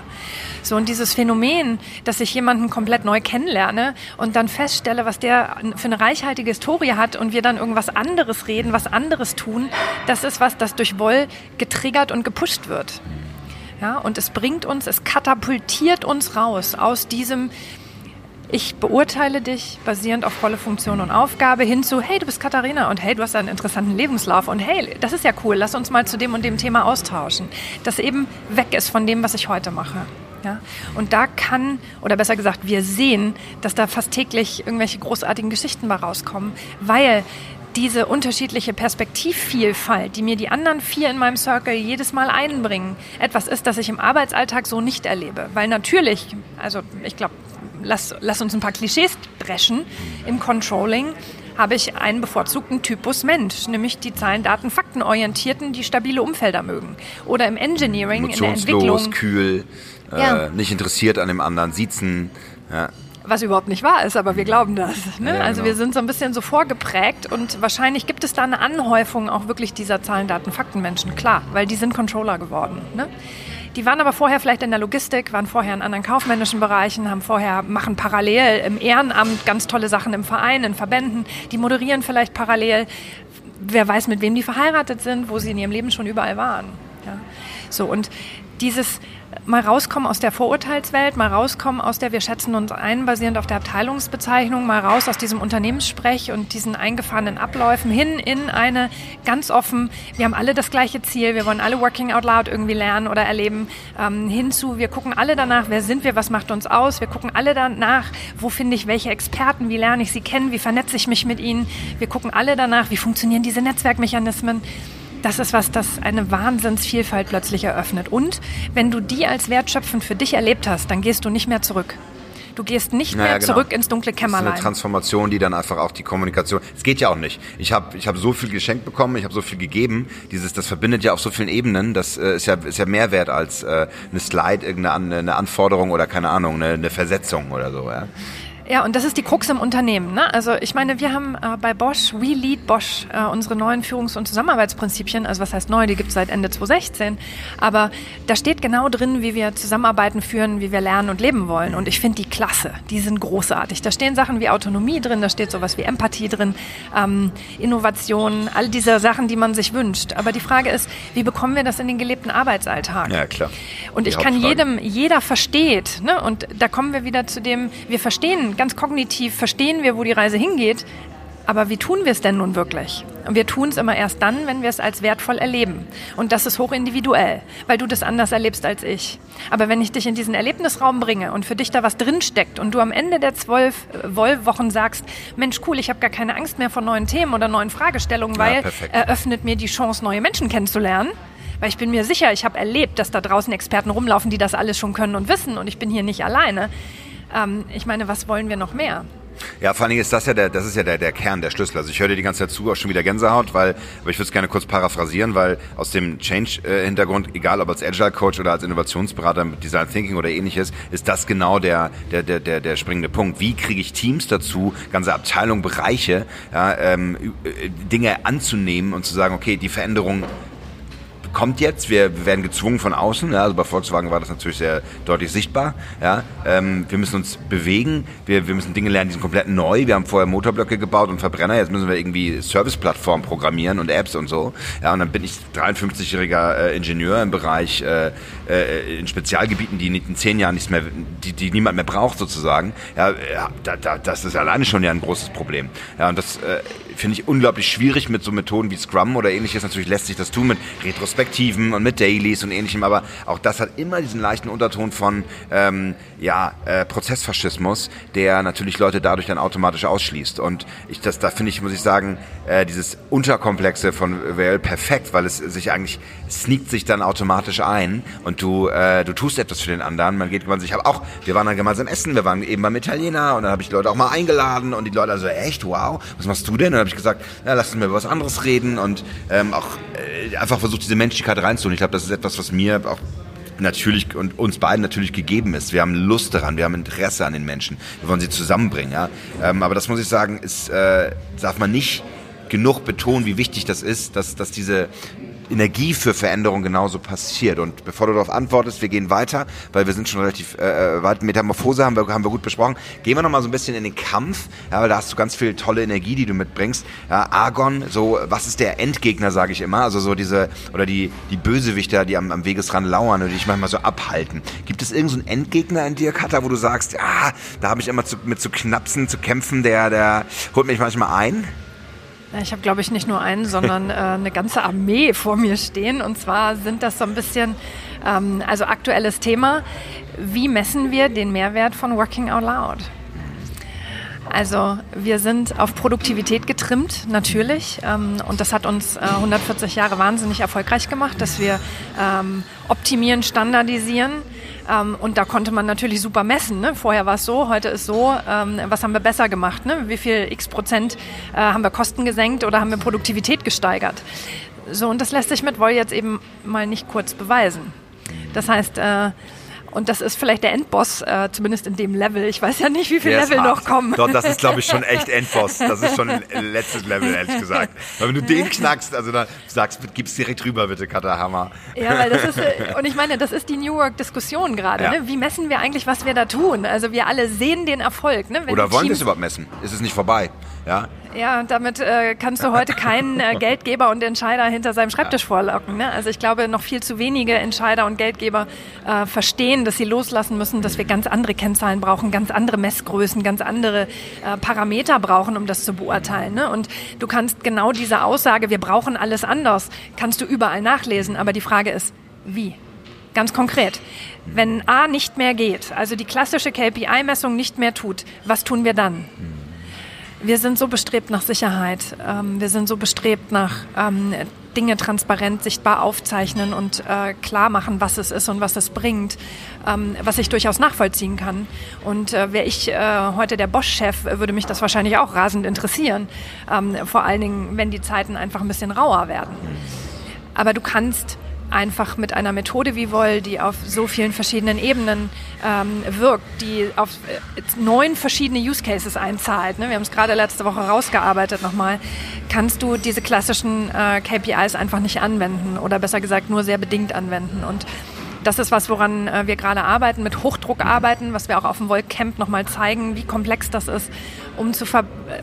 So, und dieses Phänomen, dass ich jemanden komplett neu kennenlerne und dann feststelle, was der für eine reichhaltige Historie hat und wir dann irgendwas anderes reden, was anderes tun, das ist was, das durch Woll getriggert und gepusht wird. Ja, und es bringt uns, es katapultiert uns raus aus diesem ich beurteile dich basierend auf Rolle, Funktion und Aufgabe hin zu, hey, du bist Katharina und hey, du hast einen interessanten Lebenslauf und hey, das ist ja cool, lass uns mal zu dem und dem Thema austauschen. Das eben weg ist von dem, was ich heute mache. Ja? Und da kann, oder besser gesagt, wir sehen, dass da fast täglich irgendwelche großartigen Geschichten mal rauskommen, weil diese unterschiedliche Perspektivvielfalt, die mir die anderen vier in meinem Circle jedes Mal einbringen, etwas ist, das ich im Arbeitsalltag so nicht erlebe. Weil natürlich, also ich glaube, lass, lass uns ein paar Klischees dreschen, im Controlling habe ich einen bevorzugten Typus Mensch, nämlich die Zahlen, Daten, Fakten orientierten, die stabile Umfelder mögen. Oder im Engineering, in der Entwicklung. kühl, äh, ja. nicht interessiert an dem anderen, siezen. Ja. Was überhaupt nicht wahr ist, aber wir glauben das. Ne? Ja, also genau. wir sind so ein bisschen so vorgeprägt und wahrscheinlich gibt es da eine Anhäufung auch wirklich dieser Zahlen, Daten, Fakten Menschen, klar, weil die sind Controller geworden. Ne? Die waren aber vorher vielleicht in der Logistik, waren vorher in anderen kaufmännischen Bereichen, haben vorher, machen parallel im Ehrenamt ganz tolle Sachen im Verein, in Verbänden. Die moderieren vielleicht parallel. Wer weiß, mit wem die verheiratet sind, wo sie in ihrem Leben schon überall waren. Ja. So, und dieses, mal rauskommen aus der Vorurteilswelt, mal rauskommen aus der wir schätzen uns ein, basierend auf der Abteilungsbezeichnung, mal raus aus diesem Unternehmenssprech und diesen eingefahrenen Abläufen hin in eine ganz offen, wir haben alle das gleiche Ziel, wir wollen alle Working Out Loud irgendwie lernen oder erleben, ähm, hinzu, wir gucken alle danach, wer sind wir, was macht uns aus, wir gucken alle danach, wo finde ich welche Experten, wie lerne ich sie kennen, wie vernetze ich mich mit ihnen, wir gucken alle danach, wie funktionieren diese Netzwerkmechanismen das ist was, das eine Wahnsinnsvielfalt plötzlich eröffnet. Und wenn du die als wertschöpfend für dich erlebt hast, dann gehst du nicht mehr zurück. Du gehst nicht naja, mehr genau. zurück ins dunkle Kämmerlein. Das ist eine Transformation, die dann einfach auch die Kommunikation. Es geht ja auch nicht. Ich habe ich hab so viel geschenkt bekommen, ich habe so viel gegeben. Dieses, das verbindet ja auf so vielen Ebenen. Das äh, ist ja ist ja mehr wert als äh, eine Slide, irgendeine eine Anforderung oder keine Ahnung, eine, eine Versetzung oder so. Ja. Ja, und das ist die Krux im Unternehmen. Ne? Also ich meine, wir haben äh, bei Bosch, We Lead Bosch, äh, unsere neuen Führungs- und Zusammenarbeitsprinzipien, also was heißt neu, die gibt es seit Ende 2016, aber da steht genau drin, wie wir Zusammenarbeiten führen, wie wir lernen und leben wollen. Und ich finde die klasse, die sind großartig. Da stehen Sachen wie Autonomie drin, da steht sowas wie Empathie drin, ähm, Innovation, all diese Sachen, die man sich wünscht. Aber die Frage ist, wie bekommen wir das in den gelebten Arbeitsalltag? Ja, klar. Und die ich kann jedem, jeder versteht, ne? und da kommen wir wieder zu dem, wir verstehen ganz kognitiv verstehen wir, wo die Reise hingeht, aber wie tun wir es denn nun wirklich? Und wir tun es immer erst dann, wenn wir es als wertvoll erleben. Und das ist hochindividuell, weil du das anders erlebst als ich. Aber wenn ich dich in diesen Erlebnisraum bringe und für dich da was drinsteckt und du am Ende der zwölf äh, Wollwochen sagst, Mensch, cool, ich habe gar keine Angst mehr vor neuen Themen oder neuen Fragestellungen, weil ja, eröffnet mir die Chance, neue Menschen kennenzulernen. Weil ich bin mir sicher, ich habe erlebt, dass da draußen Experten rumlaufen, die das alles schon können und wissen und ich bin hier nicht alleine ähm, ich meine, was wollen wir noch mehr? Ja, vor allen Dingen ist das ja der, das ist ja der, der Kern, der Schlüssel. Also ich höre dir die ganze Zeit zu, auch schon wieder Gänsehaut, weil, aber ich würde es gerne kurz paraphrasieren, weil aus dem Change-Hintergrund, egal ob als Agile Coach oder als Innovationsberater mit Design Thinking oder ähnliches, ist das genau der, der, der, der, der springende Punkt. Wie kriege ich Teams dazu, ganze Abteilungen, Bereiche, ja, ähm, Dinge anzunehmen und zu sagen, okay, die Veränderung kommt jetzt. Wir werden gezwungen von außen. Ja, also bei Volkswagen war das natürlich sehr deutlich sichtbar. Ja, ähm, wir müssen uns bewegen. Wir, wir müssen Dinge lernen, die sind komplett neu. Wir haben vorher Motorblöcke gebaut und Verbrenner. Jetzt müssen wir irgendwie Serviceplattformen programmieren und Apps und so. Ja, und dann bin ich 53-jähriger äh, Ingenieur im Bereich äh, äh, in Spezialgebieten, die in zehn Jahren nichts mehr, die, die niemand mehr braucht sozusagen. Ja, da, da, das ist alleine schon ja ein großes Problem. Ja, und das äh, finde ich unglaublich schwierig mit so Methoden wie Scrum oder ähnliches. Natürlich lässt sich das tun mit Retrospektiven und mit Dailies und ähnlichem, aber auch das hat immer diesen leichten Unterton von ähm, ja, äh, Prozessfaschismus, der natürlich Leute dadurch dann automatisch ausschließt. Und ich, das, da finde ich, muss ich sagen, äh, dieses Unterkomplexe von Well perfekt, weil es sich eigentlich sneakt sich dann automatisch ein und du, äh, du tust etwas für den anderen. Man geht gemeinsam, ich habe auch, wir waren dann gemeinsam essen, wir waren eben beim Italiener und dann habe ich die Leute auch mal eingeladen und die Leute also echt, wow, was machst du denn? Und habe ich gesagt, ja, lass uns mal über was anderes reden und ähm, auch äh, einfach versucht, diese Menschlichkeit reinzuholen. Ich glaube, das ist etwas, was mir auch natürlich und uns beiden natürlich gegeben ist. Wir haben Lust daran, wir haben Interesse an den Menschen. Wir wollen sie zusammenbringen. Ja? Ähm, aber das muss ich sagen, ist, äh, darf man nicht genug betonen, wie wichtig das ist, dass, dass diese Energie für Veränderung genauso passiert. Und bevor du darauf antwortest, wir gehen weiter, weil wir sind schon relativ äh, äh, weit. Metamorphose haben wir, haben wir gut besprochen. Gehen wir nochmal so ein bisschen in den Kampf, ja, weil da hast du ganz viel tolle Energie, die du mitbringst. Ja, Argon, so, was ist der Endgegner, sage ich immer, also so diese, oder die, die Bösewichter, die am, am Wegesrand lauern und die dich manchmal so abhalten. Gibt es irgendeinen so Endgegner in dir, Katha, wo du sagst, ah, da habe ich immer zu, mit zu knapsen, zu kämpfen, der, der holt mich manchmal ein? Ich habe, glaube ich, nicht nur einen, sondern äh, eine ganze Armee vor mir stehen. Und zwar sind das so ein bisschen, ähm, also aktuelles Thema, wie messen wir den Mehrwert von Working Out Loud? Also wir sind auf Produktivität getrimmt, natürlich. Ähm, und das hat uns äh, 140 Jahre wahnsinnig erfolgreich gemacht, dass wir ähm, optimieren, standardisieren ähm, und da konnte man natürlich super messen. Ne? Vorher war es so, heute ist so. Ähm, was haben wir besser gemacht? Ne? Wie viel x Prozent äh, haben wir Kosten gesenkt oder haben wir Produktivität gesteigert? So, und das lässt sich mit Woll jetzt eben mal nicht kurz beweisen. Das heißt, äh, und das ist vielleicht der Endboss, äh, zumindest in dem Level. Ich weiß ja nicht, wie viele Level noch kommen. Doch, das ist, glaube ich, schon echt Endboss. Das ist schon letztes Level, ehrlich gesagt. Weil wenn du den knackst, also dann sagst, gib's direkt rüber, bitte, Katterhammer. Ja, weil das ist, äh, und ich meine, das ist die New Work-Diskussion gerade. Ja. Ne? Wie messen wir eigentlich, was wir da tun? Also wir alle sehen den Erfolg. Ne? Oder wollen wir es überhaupt messen? Ist es nicht vorbei? Ja, ja, damit äh, kannst du heute keinen äh, Geldgeber und Entscheider hinter seinem Schreibtisch vorlocken. Ne? Also ich glaube, noch viel zu wenige Entscheider und Geldgeber äh, verstehen, dass sie loslassen müssen, dass wir ganz andere Kennzahlen brauchen, ganz andere Messgrößen, ganz andere äh, Parameter brauchen, um das zu beurteilen. Ne? Und du kannst genau diese Aussage, wir brauchen alles anders, kannst du überall nachlesen. Aber die Frage ist, wie? Ganz konkret. Wenn A nicht mehr geht, also die klassische KPI-Messung nicht mehr tut, was tun wir dann? Wir sind so bestrebt nach Sicherheit. Ähm, wir sind so bestrebt nach ähm, Dinge transparent, sichtbar aufzeichnen und äh, klar machen, was es ist und was es bringt, ähm, was ich durchaus nachvollziehen kann. Und äh, wäre ich äh, heute der Bosch-Chef, würde mich das wahrscheinlich auch rasend interessieren. Ähm, vor allen Dingen, wenn die Zeiten einfach ein bisschen rauer werden. Aber du kannst einfach mit einer Methode wie Woll, die auf so vielen verschiedenen Ebenen ähm, wirkt, die auf äh, neun verschiedene Use Cases einzahlt. Ne? Wir haben es gerade letzte Woche rausgearbeitet nochmal. Kannst du diese klassischen äh, KPIs einfach nicht anwenden oder besser gesagt nur sehr bedingt anwenden. Und das ist was, woran äh, wir gerade arbeiten, mit Hochdruck arbeiten, was wir auch auf dem Volk-Camp nochmal zeigen, wie komplex das ist, um, zu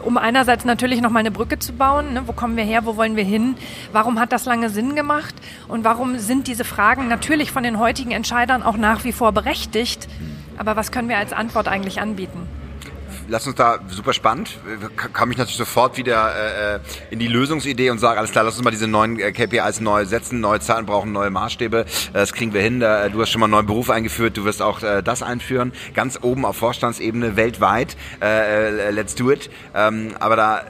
um einerseits natürlich nochmal eine Brücke zu bauen. Ne? Wo kommen wir her, wo wollen wir hin? Warum hat das lange Sinn gemacht? Und warum sind diese Fragen natürlich von den heutigen Entscheidern auch nach wie vor berechtigt? Aber was können wir als Antwort eigentlich anbieten? Lass uns da super spannend. Kam ich natürlich sofort wieder äh, äh, in die Lösungsidee und sage, alles klar, lass uns mal diese neuen äh, KPIs neu setzen, neue Zahlen brauchen neue Maßstäbe. Äh, das kriegen wir hin. Du hast schon mal einen neuen Beruf eingeführt, du wirst auch das einführen. Ganz oben auf Vorstandsebene weltweit. let's do it. Ähm, aber da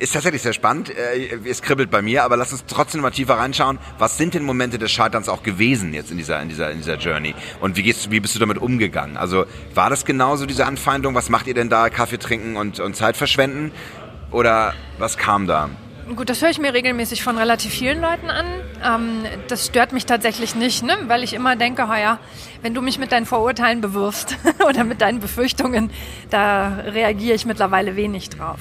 ist tatsächlich sehr spannend. Äh, es kribbelt bei mir, aber lass uns trotzdem mal tiefer reinschauen. Was sind denn Momente des Scheiterns auch gewesen jetzt in dieser, in dieser, in dieser Journey? Und wie gehst, wie bist du damit umgegangen? Also war das genauso diese Anfeindung? Was macht ihr denn da? Kaffee trinken und, und Zeit verschwenden? Oder was kam da? Gut, das höre ich mir regelmäßig von relativ vielen Leuten an. Ähm, das stört mich tatsächlich nicht, ne? weil ich immer denke, ja, wenn du mich mit deinen Vorurteilen bewirfst oder mit deinen Befürchtungen, da reagiere ich mittlerweile wenig drauf.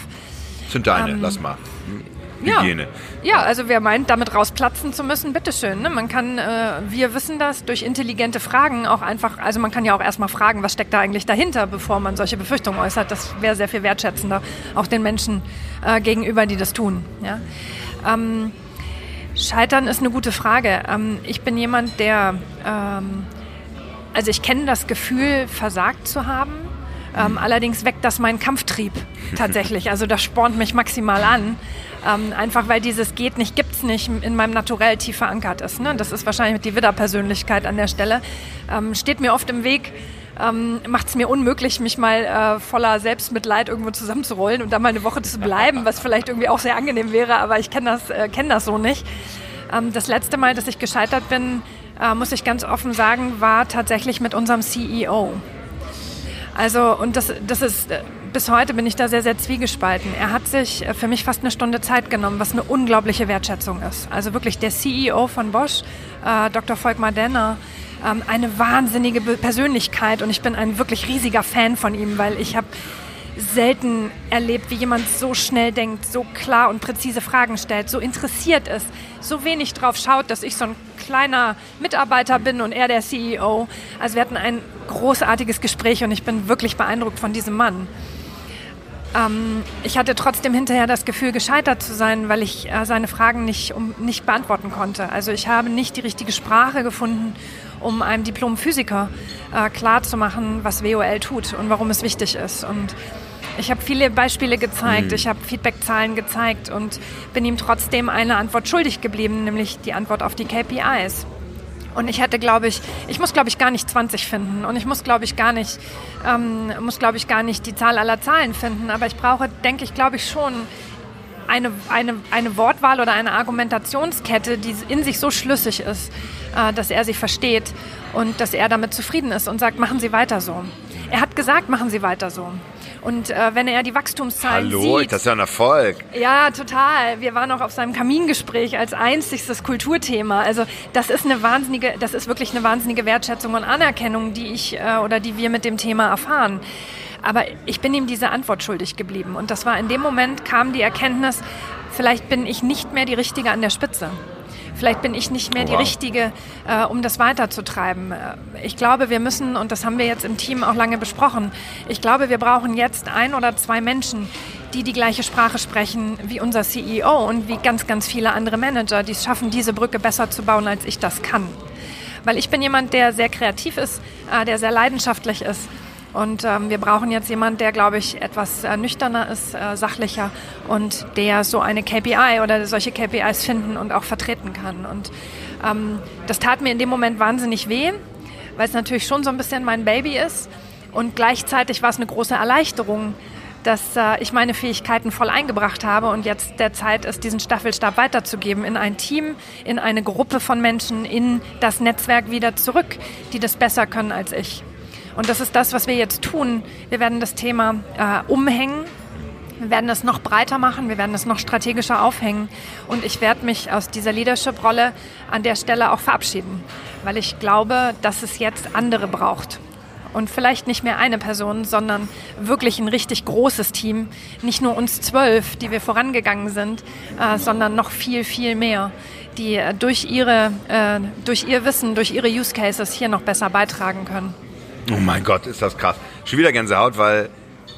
Sind deine, ähm, lass mal. Hygiene. Ja, ja, also wer meint, damit rausplatzen zu müssen, bitteschön. Ne? Man kann, äh, wir wissen das, durch intelligente Fragen auch einfach, also man kann ja auch erstmal fragen, was steckt da eigentlich dahinter, bevor man solche Befürchtungen äußert. Das wäre sehr viel wertschätzender, auch den Menschen äh, gegenüber, die das tun. Ja? Ähm, Scheitern ist eine gute Frage. Ähm, ich bin jemand, der, ähm, also ich kenne das Gefühl, versagt zu haben ähm, allerdings weckt das meinen Kampftrieb tatsächlich. Also das spornt mich maximal an. Ähm, einfach weil dieses geht nicht, gibt's nicht in meinem Naturell tief verankert ist. Ne? Das ist wahrscheinlich die Widder-Persönlichkeit an der Stelle. Ähm, steht mir oft im Weg, ähm, macht es mir unmöglich, mich mal äh, voller Selbstmitleid irgendwo zusammenzurollen und dann mal eine Woche zu bleiben, was vielleicht irgendwie auch sehr angenehm wäre, aber ich kenne das, äh, kenn das so nicht. Ähm, das letzte Mal, dass ich gescheitert bin, äh, muss ich ganz offen sagen, war tatsächlich mit unserem CEO. Also, und das, das ist, äh, bis heute bin ich da sehr, sehr zwiegespalten. Er hat sich äh, für mich fast eine Stunde Zeit genommen, was eine unglaubliche Wertschätzung ist. Also wirklich der CEO von Bosch, äh, Dr. Volkmar Denner, ähm, eine wahnsinnige Persönlichkeit und ich bin ein wirklich riesiger Fan von ihm, weil ich habe selten erlebt, wie jemand so schnell denkt, so klar und präzise Fragen stellt, so interessiert ist, so wenig drauf schaut, dass ich so ein kleiner Mitarbeiter bin und er der CEO. Also wir hatten ein großartiges Gespräch und ich bin wirklich beeindruckt von diesem Mann. Ähm, ich hatte trotzdem hinterher das Gefühl, gescheitert zu sein, weil ich äh, seine Fragen nicht, um, nicht beantworten konnte. Also ich habe nicht die richtige Sprache gefunden, um einem Diplomphysiker äh, klarzumachen, was WOL tut und warum es wichtig ist. Und ich habe viele Beispiele gezeigt, mhm. ich habe Feedbackzahlen gezeigt und bin ihm trotzdem eine Antwort schuldig geblieben, nämlich die Antwort auf die KPIs. Und ich hätte, glaube ich, ich muss, glaube ich, gar nicht 20 finden und ich muss, glaube ich, gar nicht, ähm, muss, glaube ich, gar nicht die Zahl aller Zahlen finden. Aber ich brauche, denke ich, glaube ich schon eine, eine, eine Wortwahl oder eine Argumentationskette, die in sich so schlüssig ist, äh, dass er sie versteht und dass er damit zufrieden ist und sagt, machen Sie weiter so. Er hat gesagt, machen Sie weiter so. Und äh, wenn er die Wachstumszahlen Hallo, sieht... das ist ja ein Erfolg. Ja, total. Wir waren auch auf seinem Kamingespräch als einziges Kulturthema. Also das ist eine wahnsinnige, das ist wirklich eine wahnsinnige Wertschätzung und Anerkennung, die ich äh, oder die wir mit dem Thema erfahren. Aber ich bin ihm diese Antwort schuldig geblieben. Und das war in dem Moment kam die Erkenntnis, vielleicht bin ich nicht mehr die Richtige an der Spitze. Vielleicht bin ich nicht mehr wow. die Richtige, äh, um das weiterzutreiben. Äh, ich glaube, wir müssen, und das haben wir jetzt im Team auch lange besprochen, ich glaube, wir brauchen jetzt ein oder zwei Menschen, die die gleiche Sprache sprechen wie unser CEO und wie ganz, ganz viele andere Manager, die es schaffen, diese Brücke besser zu bauen, als ich das kann. Weil ich bin jemand, der sehr kreativ ist, äh, der sehr leidenschaftlich ist und ähm, wir brauchen jetzt jemanden, der, glaube ich, etwas äh, nüchterner ist, äh, sachlicher und der so eine KPI oder solche KPIs finden und auch vertreten kann. Und ähm, das tat mir in dem Moment wahnsinnig weh, weil es natürlich schon so ein bisschen mein Baby ist. Und gleichzeitig war es eine große Erleichterung, dass äh, ich meine Fähigkeiten voll eingebracht habe und jetzt der Zeit ist, diesen Staffelstab weiterzugeben in ein Team, in eine Gruppe von Menschen, in das Netzwerk wieder zurück, die das besser können als ich. Und das ist das, was wir jetzt tun. Wir werden das Thema äh, umhängen. Wir werden es noch breiter machen, wir werden es noch strategischer aufhängen und ich werde mich aus dieser Leadership-Rolle an der Stelle auch verabschieden, weil ich glaube, dass es jetzt andere braucht. Und vielleicht nicht mehr eine Person, sondern wirklich ein richtig großes Team. Nicht nur uns zwölf, die wir vorangegangen sind, äh, sondern noch viel, viel mehr, die äh, durch, ihre, äh, durch ihr Wissen, durch ihre Use Cases hier noch besser beitragen können. Oh mein Gott, ist das krass. Schon wieder Gänsehaut, weil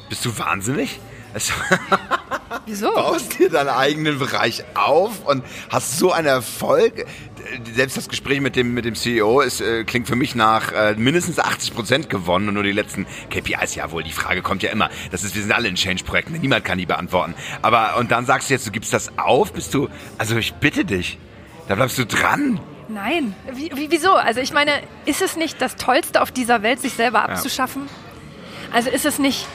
bist du wahnsinnig? Wieso? Baust dir deinen eigenen Bereich auf und hast so einen Erfolg. Selbst das Gespräch mit dem, mit dem CEO ist, äh, klingt für mich nach äh, mindestens 80 Prozent gewonnen und nur die letzten KPIs, ja wohl, die Frage kommt ja immer. Das ist, wir sind alle in Change-Projekten, niemand kann die beantworten. Aber, und dann sagst du jetzt, du gibst das auf, bist du, also ich bitte dich, da bleibst du dran. Nein. Wie, wie, wieso? Also ich meine, ist es nicht das Tollste auf dieser Welt, sich selber abzuschaffen? Ja. Also ist es nicht,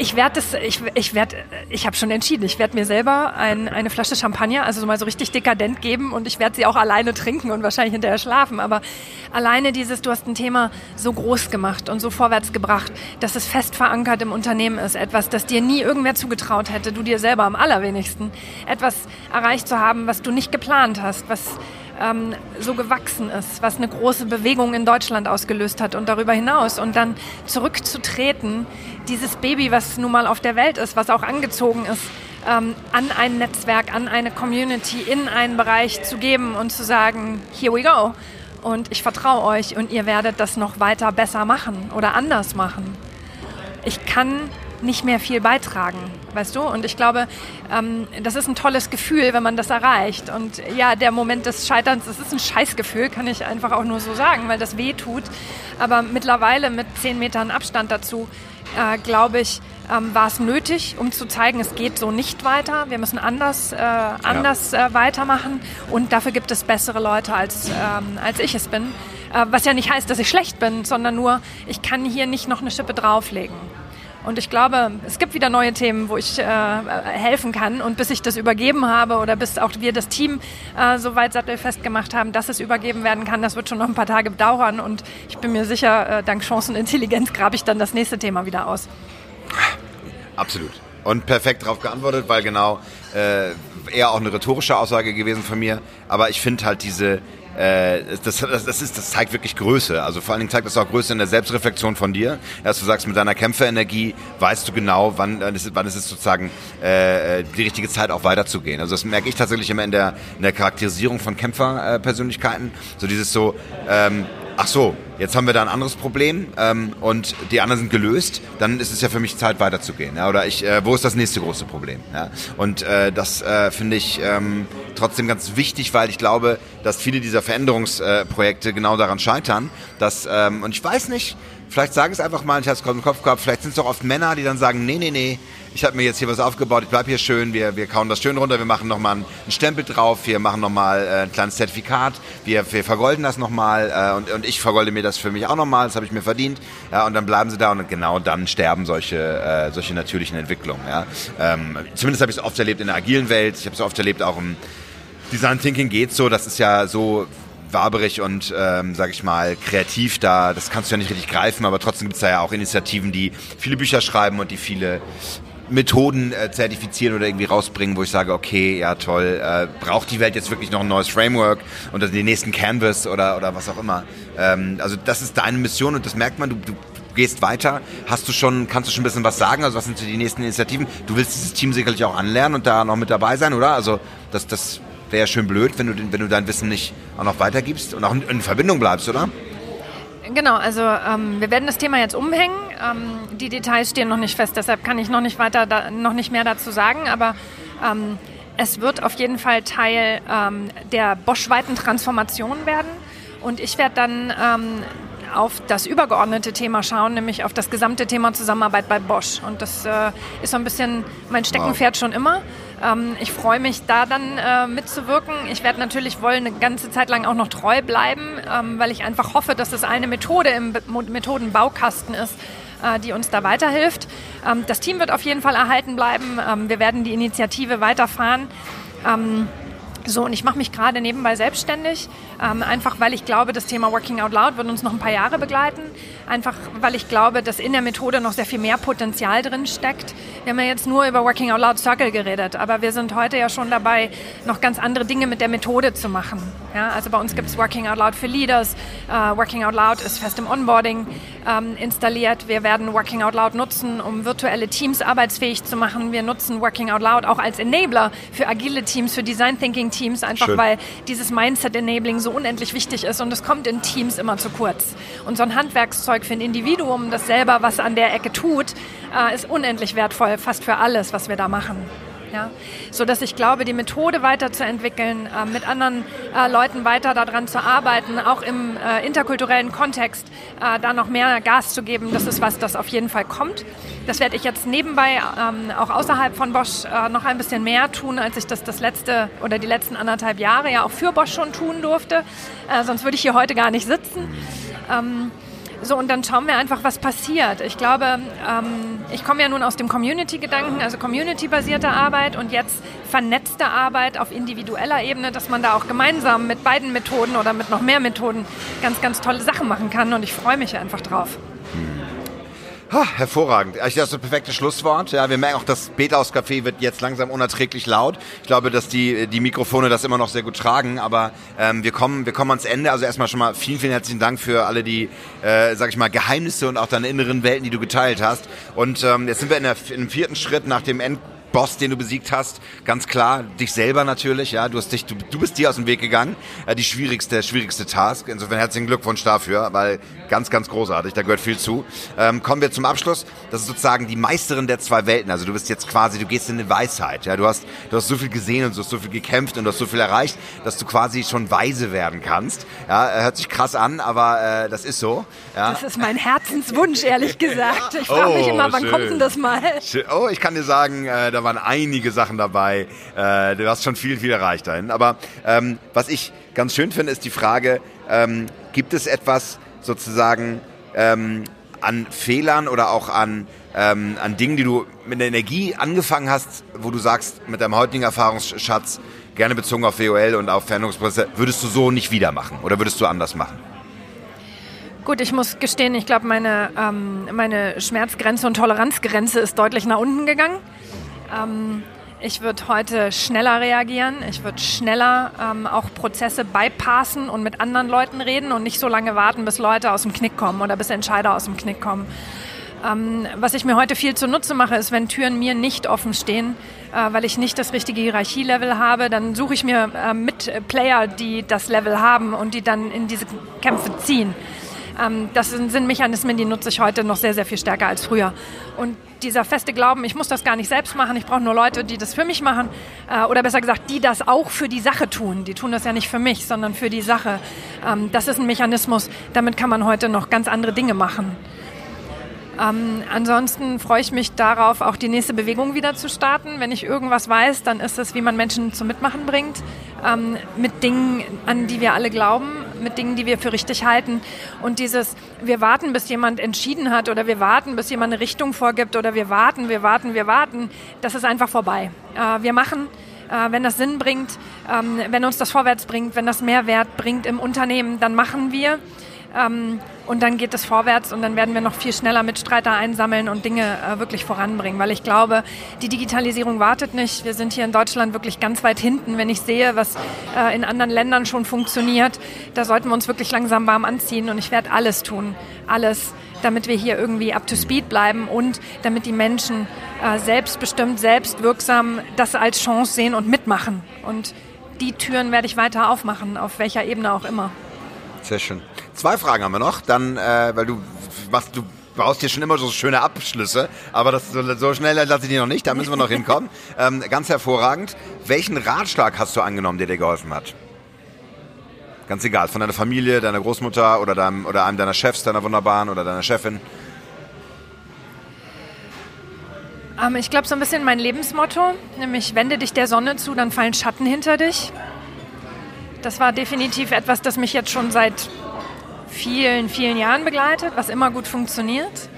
ich werde es, ich, ich werde, ich habe schon entschieden, ich werde mir selber ein, eine Flasche Champagner, also so mal so richtig dekadent geben und ich werde sie auch alleine trinken und wahrscheinlich hinterher schlafen. Aber alleine dieses, du hast ein Thema so groß gemacht und so vorwärts gebracht, dass es fest verankert im Unternehmen ist, etwas, das dir nie irgendwer zugetraut hätte, du dir selber am allerwenigsten, etwas erreicht zu haben, was du nicht geplant hast, was ähm, so gewachsen ist, was eine große Bewegung in Deutschland ausgelöst hat und darüber hinaus. Und dann zurückzutreten, dieses Baby, was nun mal auf der Welt ist, was auch angezogen ist, ähm, an ein Netzwerk, an eine Community, in einen Bereich zu geben und zu sagen, here we go. Und ich vertraue euch und ihr werdet das noch weiter besser machen oder anders machen. Ich kann nicht mehr viel beitragen, weißt du? Und ich glaube, ähm, das ist ein tolles Gefühl, wenn man das erreicht. Und ja, der Moment des Scheiterns, das ist ein Scheißgefühl, kann ich einfach auch nur so sagen, weil das weh tut. Aber mittlerweile mit zehn Metern Abstand dazu, äh, glaube ich, ähm, war es nötig, um zu zeigen, es geht so nicht weiter. Wir müssen anders, äh, anders äh, weitermachen. Und dafür gibt es bessere Leute, als, ähm, als ich es bin. Äh, was ja nicht heißt, dass ich schlecht bin, sondern nur, ich kann hier nicht noch eine Schippe drauflegen. Und ich glaube, es gibt wieder neue Themen, wo ich äh, helfen kann. Und bis ich das übergeben habe oder bis auch wir das Team äh, so weit sattelfest gemacht haben, dass es übergeben werden kann, das wird schon noch ein paar Tage dauern. Und ich bin mir sicher, äh, dank Chancenintelligenz grabe ich dann das nächste Thema wieder aus. Absolut. Und perfekt darauf geantwortet, weil genau äh, eher auch eine rhetorische Aussage gewesen von mir. Aber ich finde halt diese, äh, das, das, das, ist, das zeigt wirklich Größe. Also vor allen Dingen zeigt das auch Größe in der Selbstreflexion von dir. Dass du sagst, mit deiner Kämpferenergie weißt du genau, wann, wann, ist, wann ist es sozusagen äh, die richtige Zeit auch weiterzugehen. Also das merke ich tatsächlich immer in der, in der Charakterisierung von Kämpferpersönlichkeiten. so dieses so, ähm, ach so, jetzt haben wir da ein anderes Problem ähm, und die anderen sind gelöst, dann ist es ja für mich Zeit weiterzugehen. Ja? Oder ich, äh, wo ist das nächste große Problem? Ja? Und äh, das äh, finde ich ähm, trotzdem ganz wichtig, weil ich glaube, dass viele dieser Veränderungsprojekte genau daran scheitern. Dass, ähm, und ich weiß nicht, vielleicht sage ich es einfach mal, ich habe es im Kopf gehabt, vielleicht sind es doch oft Männer, die dann sagen, nee, nee, nee, ich habe mir jetzt hier was aufgebaut, ich bleibe hier schön, wir, wir kauen das schön runter, wir machen nochmal einen Stempel drauf, wir machen nochmal äh, ein kleines Zertifikat, wir, wir vergolden das nochmal äh, und, und ich vergolde mir das für mich auch nochmal, das habe ich mir verdient ja, und dann bleiben sie da und genau dann sterben solche, äh, solche natürlichen Entwicklungen. Ja. Ähm, zumindest habe ich es oft erlebt in der agilen Welt, ich habe es oft erlebt auch im Design Thinking geht so, das ist ja so waberig und, ähm, sag ich mal, kreativ da. Das kannst du ja nicht richtig greifen, aber trotzdem gibt es da ja auch Initiativen, die viele Bücher schreiben und die viele Methoden äh, zertifizieren oder irgendwie rausbringen, wo ich sage, okay, ja toll, äh, braucht die Welt jetzt wirklich noch ein neues Framework und den nächsten Canvas oder, oder was auch immer. Ähm, also das ist deine Mission und das merkt man, du, du gehst weiter. Hast du schon, kannst du schon ein bisschen was sagen? Also was sind die nächsten Initiativen? Du willst dieses Team sicherlich auch anlernen und da noch mit dabei sein, oder? Also das, das wäre ja schön blöd, wenn du, wenn du dein Wissen nicht auch noch weitergibst und auch in, in Verbindung bleibst, oder? Genau, also ähm, wir werden das Thema jetzt umhängen. Ähm, die Details stehen noch nicht fest, deshalb kann ich noch nicht weiter, da, noch nicht mehr dazu sagen. Aber ähm, es wird auf jeden Fall Teil ähm, der Bosch-weiten Transformation werden. Und ich werde dann ähm, auf das übergeordnete Thema schauen, nämlich auf das gesamte Thema Zusammenarbeit bei Bosch. Und das äh, ist so ein bisschen mein Steckenpferd wow. schon immer. Ähm, ich freue mich, da dann äh, mitzuwirken. Ich werde natürlich wollen eine ganze Zeit lang auch noch treu bleiben, ähm, weil ich einfach hoffe, dass es eine Methode im Methodenbaukasten ist, äh, die uns da weiterhilft. Ähm, das Team wird auf jeden Fall erhalten bleiben. Ähm, wir werden die Initiative weiterfahren. Ähm, so, und ich mache mich gerade nebenbei selbstständig, ähm, einfach weil ich glaube, das Thema Working Out Loud wird uns noch ein paar Jahre begleiten. Einfach weil ich glaube, dass in der Methode noch sehr viel mehr Potenzial drin steckt. Wir haben ja jetzt nur über Working Out Loud Circle geredet, aber wir sind heute ja schon dabei, noch ganz andere Dinge mit der Methode zu machen. Ja, also bei uns gibt es Working Out Loud für Leaders. Uh, Working Out Loud ist fest im Onboarding ähm, installiert. Wir werden Working Out Loud nutzen, um virtuelle Teams arbeitsfähig zu machen. Wir nutzen Working Out Loud auch als Enabler für agile Teams, für Design Thinking Teams, einfach Schön. weil dieses Mindset Enabling so unendlich wichtig ist und es kommt in Teams immer zu kurz. Und so ein Handwerkszeug für ein Individuum, das selber was an der Ecke tut, äh, ist unendlich wertvoll, fast für alles, was wir da machen. Ja? So dass ich glaube, die Methode weiterzuentwickeln, äh, mit anderen äh, Leuten weiter daran zu arbeiten, auch im äh, interkulturellen Kontext äh, da noch mehr Gas zu geben, das ist was, das auf jeden Fall kommt. Das werde ich jetzt nebenbei ähm, auch außerhalb von Bosch äh, noch ein bisschen mehr tun, als ich das das letzte oder die letzten anderthalb Jahre ja auch für Bosch schon tun durfte. Äh, sonst würde ich hier heute gar nicht sitzen. Ähm, so, und dann schauen wir einfach, was passiert. Ich glaube, ähm, ich komme ja nun aus dem Community-Gedanken, also Community-basierte Arbeit und jetzt vernetzte Arbeit auf individueller Ebene, dass man da auch gemeinsam mit beiden Methoden oder mit noch mehr Methoden ganz, ganz tolle Sachen machen kann und ich freue mich einfach drauf. Ha, hervorragend. Das ist das perfekte Schlusswort. Ja, wir merken auch, das Bethaus Café wird jetzt langsam unerträglich laut. Ich glaube, dass die, die Mikrofone das immer noch sehr gut tragen, aber ähm, wir, kommen, wir kommen ans Ende. Also erstmal schon mal vielen, vielen herzlichen Dank für alle die, äh, sag ich mal, Geheimnisse und auch deine inneren Welten, die du geteilt hast. Und ähm, jetzt sind wir in, der, dem vierten Schritt nach dem End Boss, den du besiegt hast, ganz klar dich selber natürlich. Ja, du hast dich, du, du bist dir aus dem Weg gegangen. Äh, die schwierigste, schwierigste Task. Insofern herzlichen Glückwunsch dafür, weil ganz, ganz großartig. Da gehört viel zu. Ähm, kommen wir zum Abschluss. Das ist sozusagen die Meisterin der zwei Welten. Also du bist jetzt quasi, du gehst in eine Weisheit. Ja, du hast, du hast so viel gesehen und du hast so viel gekämpft und du hast so viel erreicht, dass du quasi schon weise werden kannst. Ja, hört sich krass an, aber äh, das ist so. Ja. Das ist mein Herzenswunsch, ehrlich gesagt. Ich frage mich oh, immer, wann schön. kommt denn das mal? Oh, ich kann dir sagen, äh, da waren einige Sachen dabei. Äh, du hast schon viel, viel erreicht dahin. Aber ähm, was ich ganz schön finde, ist die Frage, ähm, gibt es etwas sozusagen ähm, an Fehlern oder auch an, ähm, an Dingen, die du mit der Energie angefangen hast, wo du sagst, mit deinem heutigen Erfahrungsschatz, gerne bezogen auf WOL und auf Veränderungsprozesse, würdest du so nicht wieder machen oder würdest du anders machen? Gut, ich muss gestehen, ich glaube, meine, ähm, meine Schmerzgrenze und Toleranzgrenze ist deutlich nach unten gegangen. Ähm, ich würde heute schneller reagieren. Ich würde schneller ähm, auch Prozesse bypassen und mit anderen Leuten reden und nicht so lange warten, bis Leute aus dem Knick kommen oder bis Entscheider aus dem Knick kommen. Ähm, was ich mir heute viel zunutze mache, ist, wenn Türen mir nicht offen stehen, äh, weil ich nicht das richtige Hierarchielevel habe, dann suche ich mir äh, Mitplayer, die das Level haben und die dann in diese Kämpfe ziehen. Ähm, das sind, sind Mechanismen, die nutze ich heute noch sehr, sehr viel stärker als früher. Und dieser feste Glauben, ich muss das gar nicht selbst machen, ich brauche nur Leute, die das für mich machen, äh, oder besser gesagt, die das auch für die Sache tun. Die tun das ja nicht für mich, sondern für die Sache. Ähm, das ist ein Mechanismus, damit kann man heute noch ganz andere Dinge machen. Ähm, ansonsten freue ich mich darauf, auch die nächste Bewegung wieder zu starten. Wenn ich irgendwas weiß, dann ist es, wie man Menschen zum Mitmachen bringt, ähm, mit Dingen, an die wir alle glauben, mit Dingen, die wir für richtig halten. Und dieses, wir warten, bis jemand entschieden hat oder wir warten, bis jemand eine Richtung vorgibt oder wir warten, wir warten, wir warten, das ist einfach vorbei. Äh, wir machen, äh, wenn das Sinn bringt, ähm, wenn uns das vorwärts bringt, wenn das Mehrwert bringt im Unternehmen, dann machen wir. Und dann geht es vorwärts und dann werden wir noch viel schneller Mitstreiter einsammeln und Dinge äh, wirklich voranbringen. Weil ich glaube, die Digitalisierung wartet nicht. Wir sind hier in Deutschland wirklich ganz weit hinten. Wenn ich sehe, was äh, in anderen Ländern schon funktioniert, da sollten wir uns wirklich langsam warm anziehen. Und ich werde alles tun. Alles damit wir hier irgendwie up to speed bleiben und damit die Menschen äh, selbstbestimmt, selbstwirksam das als Chance sehen und mitmachen. Und die Türen werde ich weiter aufmachen, auf welcher Ebene auch immer. Sehr schön. Zwei Fragen haben wir noch. Dann, äh, weil du machst, du baust dir schon immer so schöne Abschlüsse, aber das, so, so schnell lasse ich die noch nicht, da müssen wir noch hinkommen. Ähm, ganz hervorragend. Welchen Ratschlag hast du angenommen, der dir geholfen hat? Ganz egal, von deiner Familie, deiner Großmutter oder, deinem, oder einem deiner Chefs, deiner Wunderbaren oder deiner Chefin? Ähm, ich glaube, so ein bisschen mein Lebensmotto, nämlich wende dich der Sonne zu, dann fallen Schatten hinter dich. Das war definitiv etwas, das mich jetzt schon seit vielen, vielen Jahren begleitet, was immer gut funktioniert.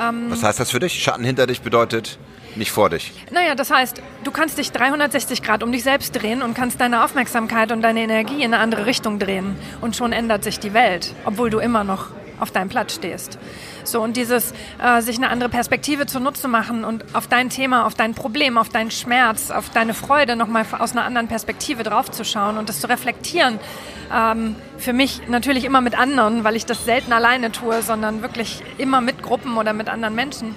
Ähm, was heißt das für dich? Schatten hinter dich bedeutet nicht vor dich. Naja, das heißt, du kannst dich 360 Grad um dich selbst drehen und kannst deine Aufmerksamkeit und deine Energie in eine andere Richtung drehen. Und schon ändert sich die Welt, obwohl du immer noch auf deinem Platz stehst. So, und dieses, äh, sich eine andere Perspektive zunutze machen und auf dein Thema, auf dein Problem, auf deinen Schmerz, auf deine Freude nochmal aus einer anderen Perspektive draufzuschauen und das zu reflektieren. Ähm, für mich natürlich immer mit anderen, weil ich das selten alleine tue, sondern wirklich immer mit Gruppen oder mit anderen Menschen.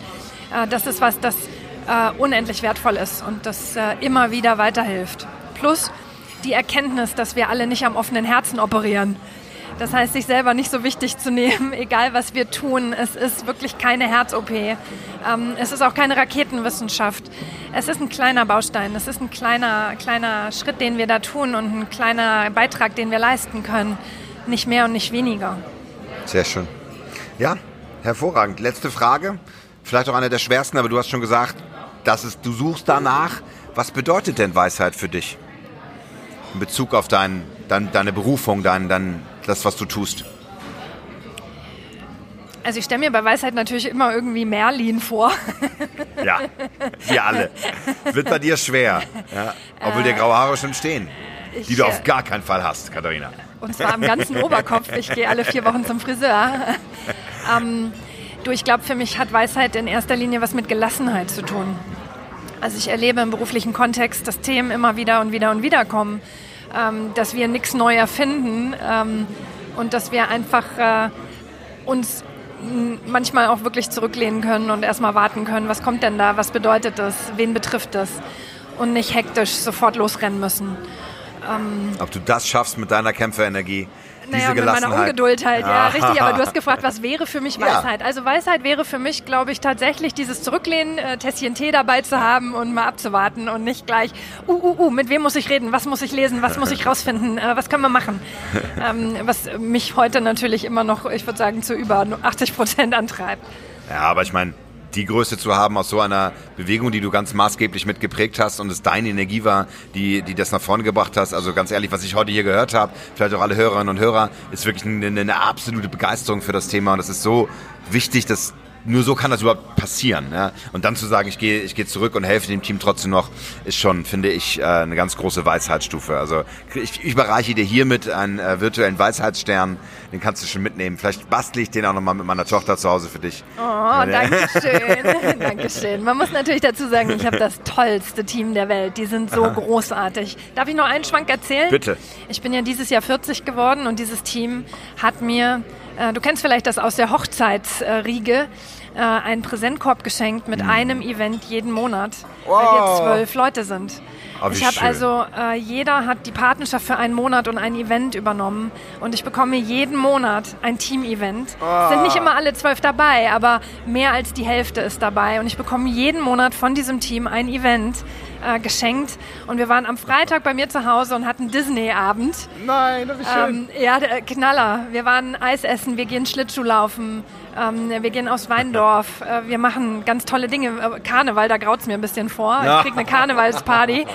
Äh, das ist was, das äh, unendlich wertvoll ist und das äh, immer wieder weiterhilft. Plus die Erkenntnis, dass wir alle nicht am offenen Herzen operieren. Das heißt, sich selber nicht so wichtig zu nehmen, egal was wir tun. Es ist wirklich keine Herz-OP. Ähm, es ist auch keine Raketenwissenschaft. Es ist ein kleiner Baustein. Es ist ein kleiner, kleiner Schritt, den wir da tun und ein kleiner Beitrag, den wir leisten können. Nicht mehr und nicht weniger. Sehr schön. Ja, hervorragend. Letzte Frage. Vielleicht auch eine der schwersten, aber du hast schon gesagt, dass es, du suchst danach. Was bedeutet denn Weisheit für dich? In Bezug auf dein, dein, deine Berufung, dein, dein, das, was du tust? Also ich stelle mir bei Weisheit natürlich immer irgendwie Merlin vor. Ja, wir alle. Wird bei dir schwer. Ja, obwohl dir graue Haare schon stehen. Ich, die du auf gar keinen Fall hast, Katharina. Und zwar am ganzen Oberkopf. Ich gehe alle vier Wochen zum Friseur. Ähm, du, ich glaube, für mich hat Weisheit in erster Linie was mit Gelassenheit zu tun. Also ich erlebe im beruflichen Kontext, dass Themen immer wieder und wieder und wieder kommen dass wir nichts neu erfinden ähm, und dass wir einfach äh, uns manchmal auch wirklich zurücklehnen können und erstmal warten können, was kommt denn da, was bedeutet das, wen betrifft das und nicht hektisch sofort losrennen müssen. Ähm, Ob du das schaffst mit deiner Kämpferenergie, naja, mit meiner Ungeduld halt, ja, richtig. Aber du hast gefragt, was wäre für mich Weisheit? Ja. Also Weisheit wäre für mich, glaube ich, tatsächlich dieses Zurücklehnen, äh, Tässchen Tee dabei zu haben und mal abzuwarten und nicht gleich, uh, uh, uh, mit wem muss ich reden, was muss ich lesen, was muss ich rausfinden, äh, was können wir machen? ähm, was mich heute natürlich immer noch, ich würde sagen, zu über 80 Prozent antreibt. Ja, aber ich meine, die Größe zu haben aus so einer Bewegung, die du ganz maßgeblich mitgeprägt hast und es deine Energie war, die, die das nach vorne gebracht hast. Also ganz ehrlich, was ich heute hier gehört habe, vielleicht auch alle Hörerinnen und Hörer, ist wirklich eine, eine absolute Begeisterung für das Thema und es ist so wichtig, dass nur so kann das überhaupt passieren. Ja? Und dann zu sagen, ich gehe ich gehe zurück und helfe dem Team trotzdem noch, ist schon, finde ich, äh, eine ganz große Weisheitsstufe. Also ich, ich überreiche dir hiermit einen äh, virtuellen Weisheitsstern, den kannst du schon mitnehmen. Vielleicht bastle ich den auch nochmal mit meiner Tochter zu Hause für dich. Oh, danke schön. danke schön. Man muss natürlich dazu sagen, ich habe das tollste Team der Welt. Die sind so Aha. großartig. Darf ich noch einen Schwank erzählen? Bitte. Ich bin ja dieses Jahr 40 geworden und dieses Team hat mir du kennst vielleicht das aus der Hochzeitsriege, äh, einen Präsentkorb geschenkt mit mhm. einem Event jeden Monat, wow. weil wir zwölf Leute sind. Oh, ich habe also, äh, jeder hat die Partnerschaft für einen Monat und ein Event übernommen und ich bekomme jeden Monat ein Team-Event. Oh. Sind nicht immer alle zwölf dabei, aber mehr als die Hälfte ist dabei und ich bekomme jeden Monat von diesem Team ein Event äh, geschenkt und wir waren am Freitag bei mir zu Hause und hatten Disney-Abend. Nein, das ist schön. Ähm, ja, Knaller. Wir waren Eis essen, wir gehen Schlittschuh laufen. Ähm, wir gehen aus Weindorf, äh, wir machen ganz tolle Dinge. Äh, Karneval, da graut es mir ein bisschen vor. Ich kriege eine Karnevalsparty.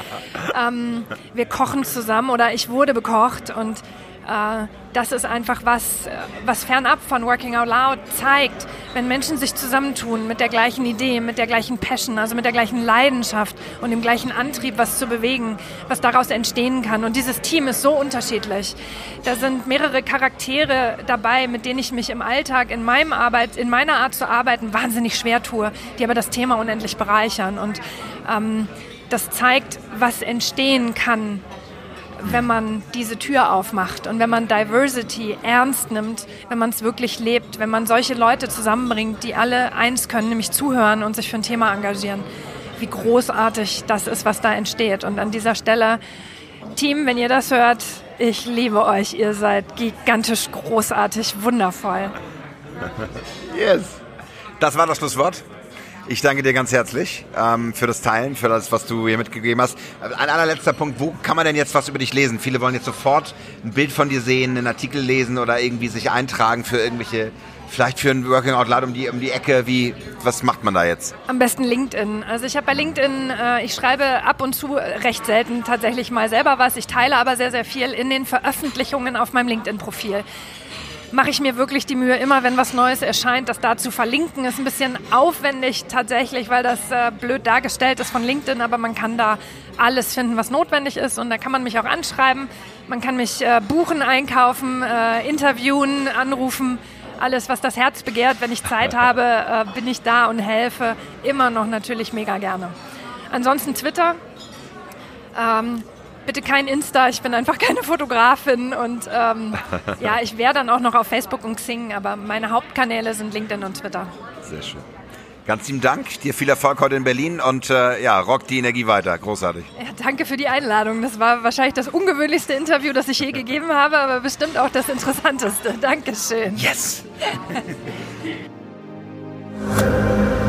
ähm, wir kochen zusammen oder ich wurde bekocht und äh, das ist einfach was, äh, was fernab von Working Out Loud zeigt, wenn Menschen sich zusammentun mit der gleichen Idee, mit der gleichen Passion, also mit der gleichen Leidenschaft und dem gleichen Antrieb, was zu bewegen, was daraus entstehen kann. Und dieses Team ist so unterschiedlich. Da sind mehrere Charaktere dabei, mit denen ich mich im Alltag, in meinem Arbeit, in meiner Art zu arbeiten, wahnsinnig schwer tue, die aber das Thema unendlich bereichern. Und ähm, das zeigt, was entstehen kann, wenn man diese Tür aufmacht und wenn man Diversity ernst nimmt, wenn man es wirklich lebt, wenn man solche Leute zusammenbringt, die alle eins können, nämlich zuhören und sich für ein Thema engagieren, wie großartig das ist, was da entsteht. Und an dieser Stelle, Team, wenn ihr das hört, ich liebe euch. Ihr seid gigantisch großartig, wundervoll. Yes. Das war das Schlusswort. Ich danke dir ganz herzlich ähm, für das Teilen, für das, was du hier mitgegeben hast. Ein allerletzter Punkt, wo kann man denn jetzt was über dich lesen? Viele wollen jetzt sofort ein Bild von dir sehen, einen Artikel lesen oder irgendwie sich eintragen für irgendwelche vielleicht für ein Working Out Loud um die, um die Ecke? Wie, was macht man da jetzt? Am besten LinkedIn. Also ich habe bei LinkedIn, äh, ich schreibe ab und zu recht selten tatsächlich mal selber was. Ich teile aber sehr, sehr viel in den Veröffentlichungen auf meinem LinkedIn-Profil mache ich mir wirklich die Mühe, immer wenn was Neues erscheint, das da zu verlinken. Ist ein bisschen aufwendig tatsächlich, weil das äh, blöd dargestellt ist von LinkedIn, aber man kann da alles finden, was notwendig ist und da kann man mich auch anschreiben. Man kann mich äh, buchen, einkaufen, äh, interviewen, anrufen. Alles, was das Herz begehrt, wenn ich Zeit habe, äh, bin ich da und helfe. Immer noch natürlich mega gerne. Ansonsten Twitter. Ähm, bitte kein Insta, ich bin einfach keine Fotografin und ähm, ja, ich wäre dann auch noch auf Facebook und Xing, aber meine Hauptkanäle sind LinkedIn und Twitter. Sehr schön. Ganz lieben Dank, dir viel Erfolg heute in Berlin und äh, ja, rock die Energie weiter. Großartig. Ja, danke für die Einladung. Das war wahrscheinlich das ungewöhnlichste Interview, das ich je gegeben habe, aber bestimmt auch das interessanteste. Dankeschön. Yes!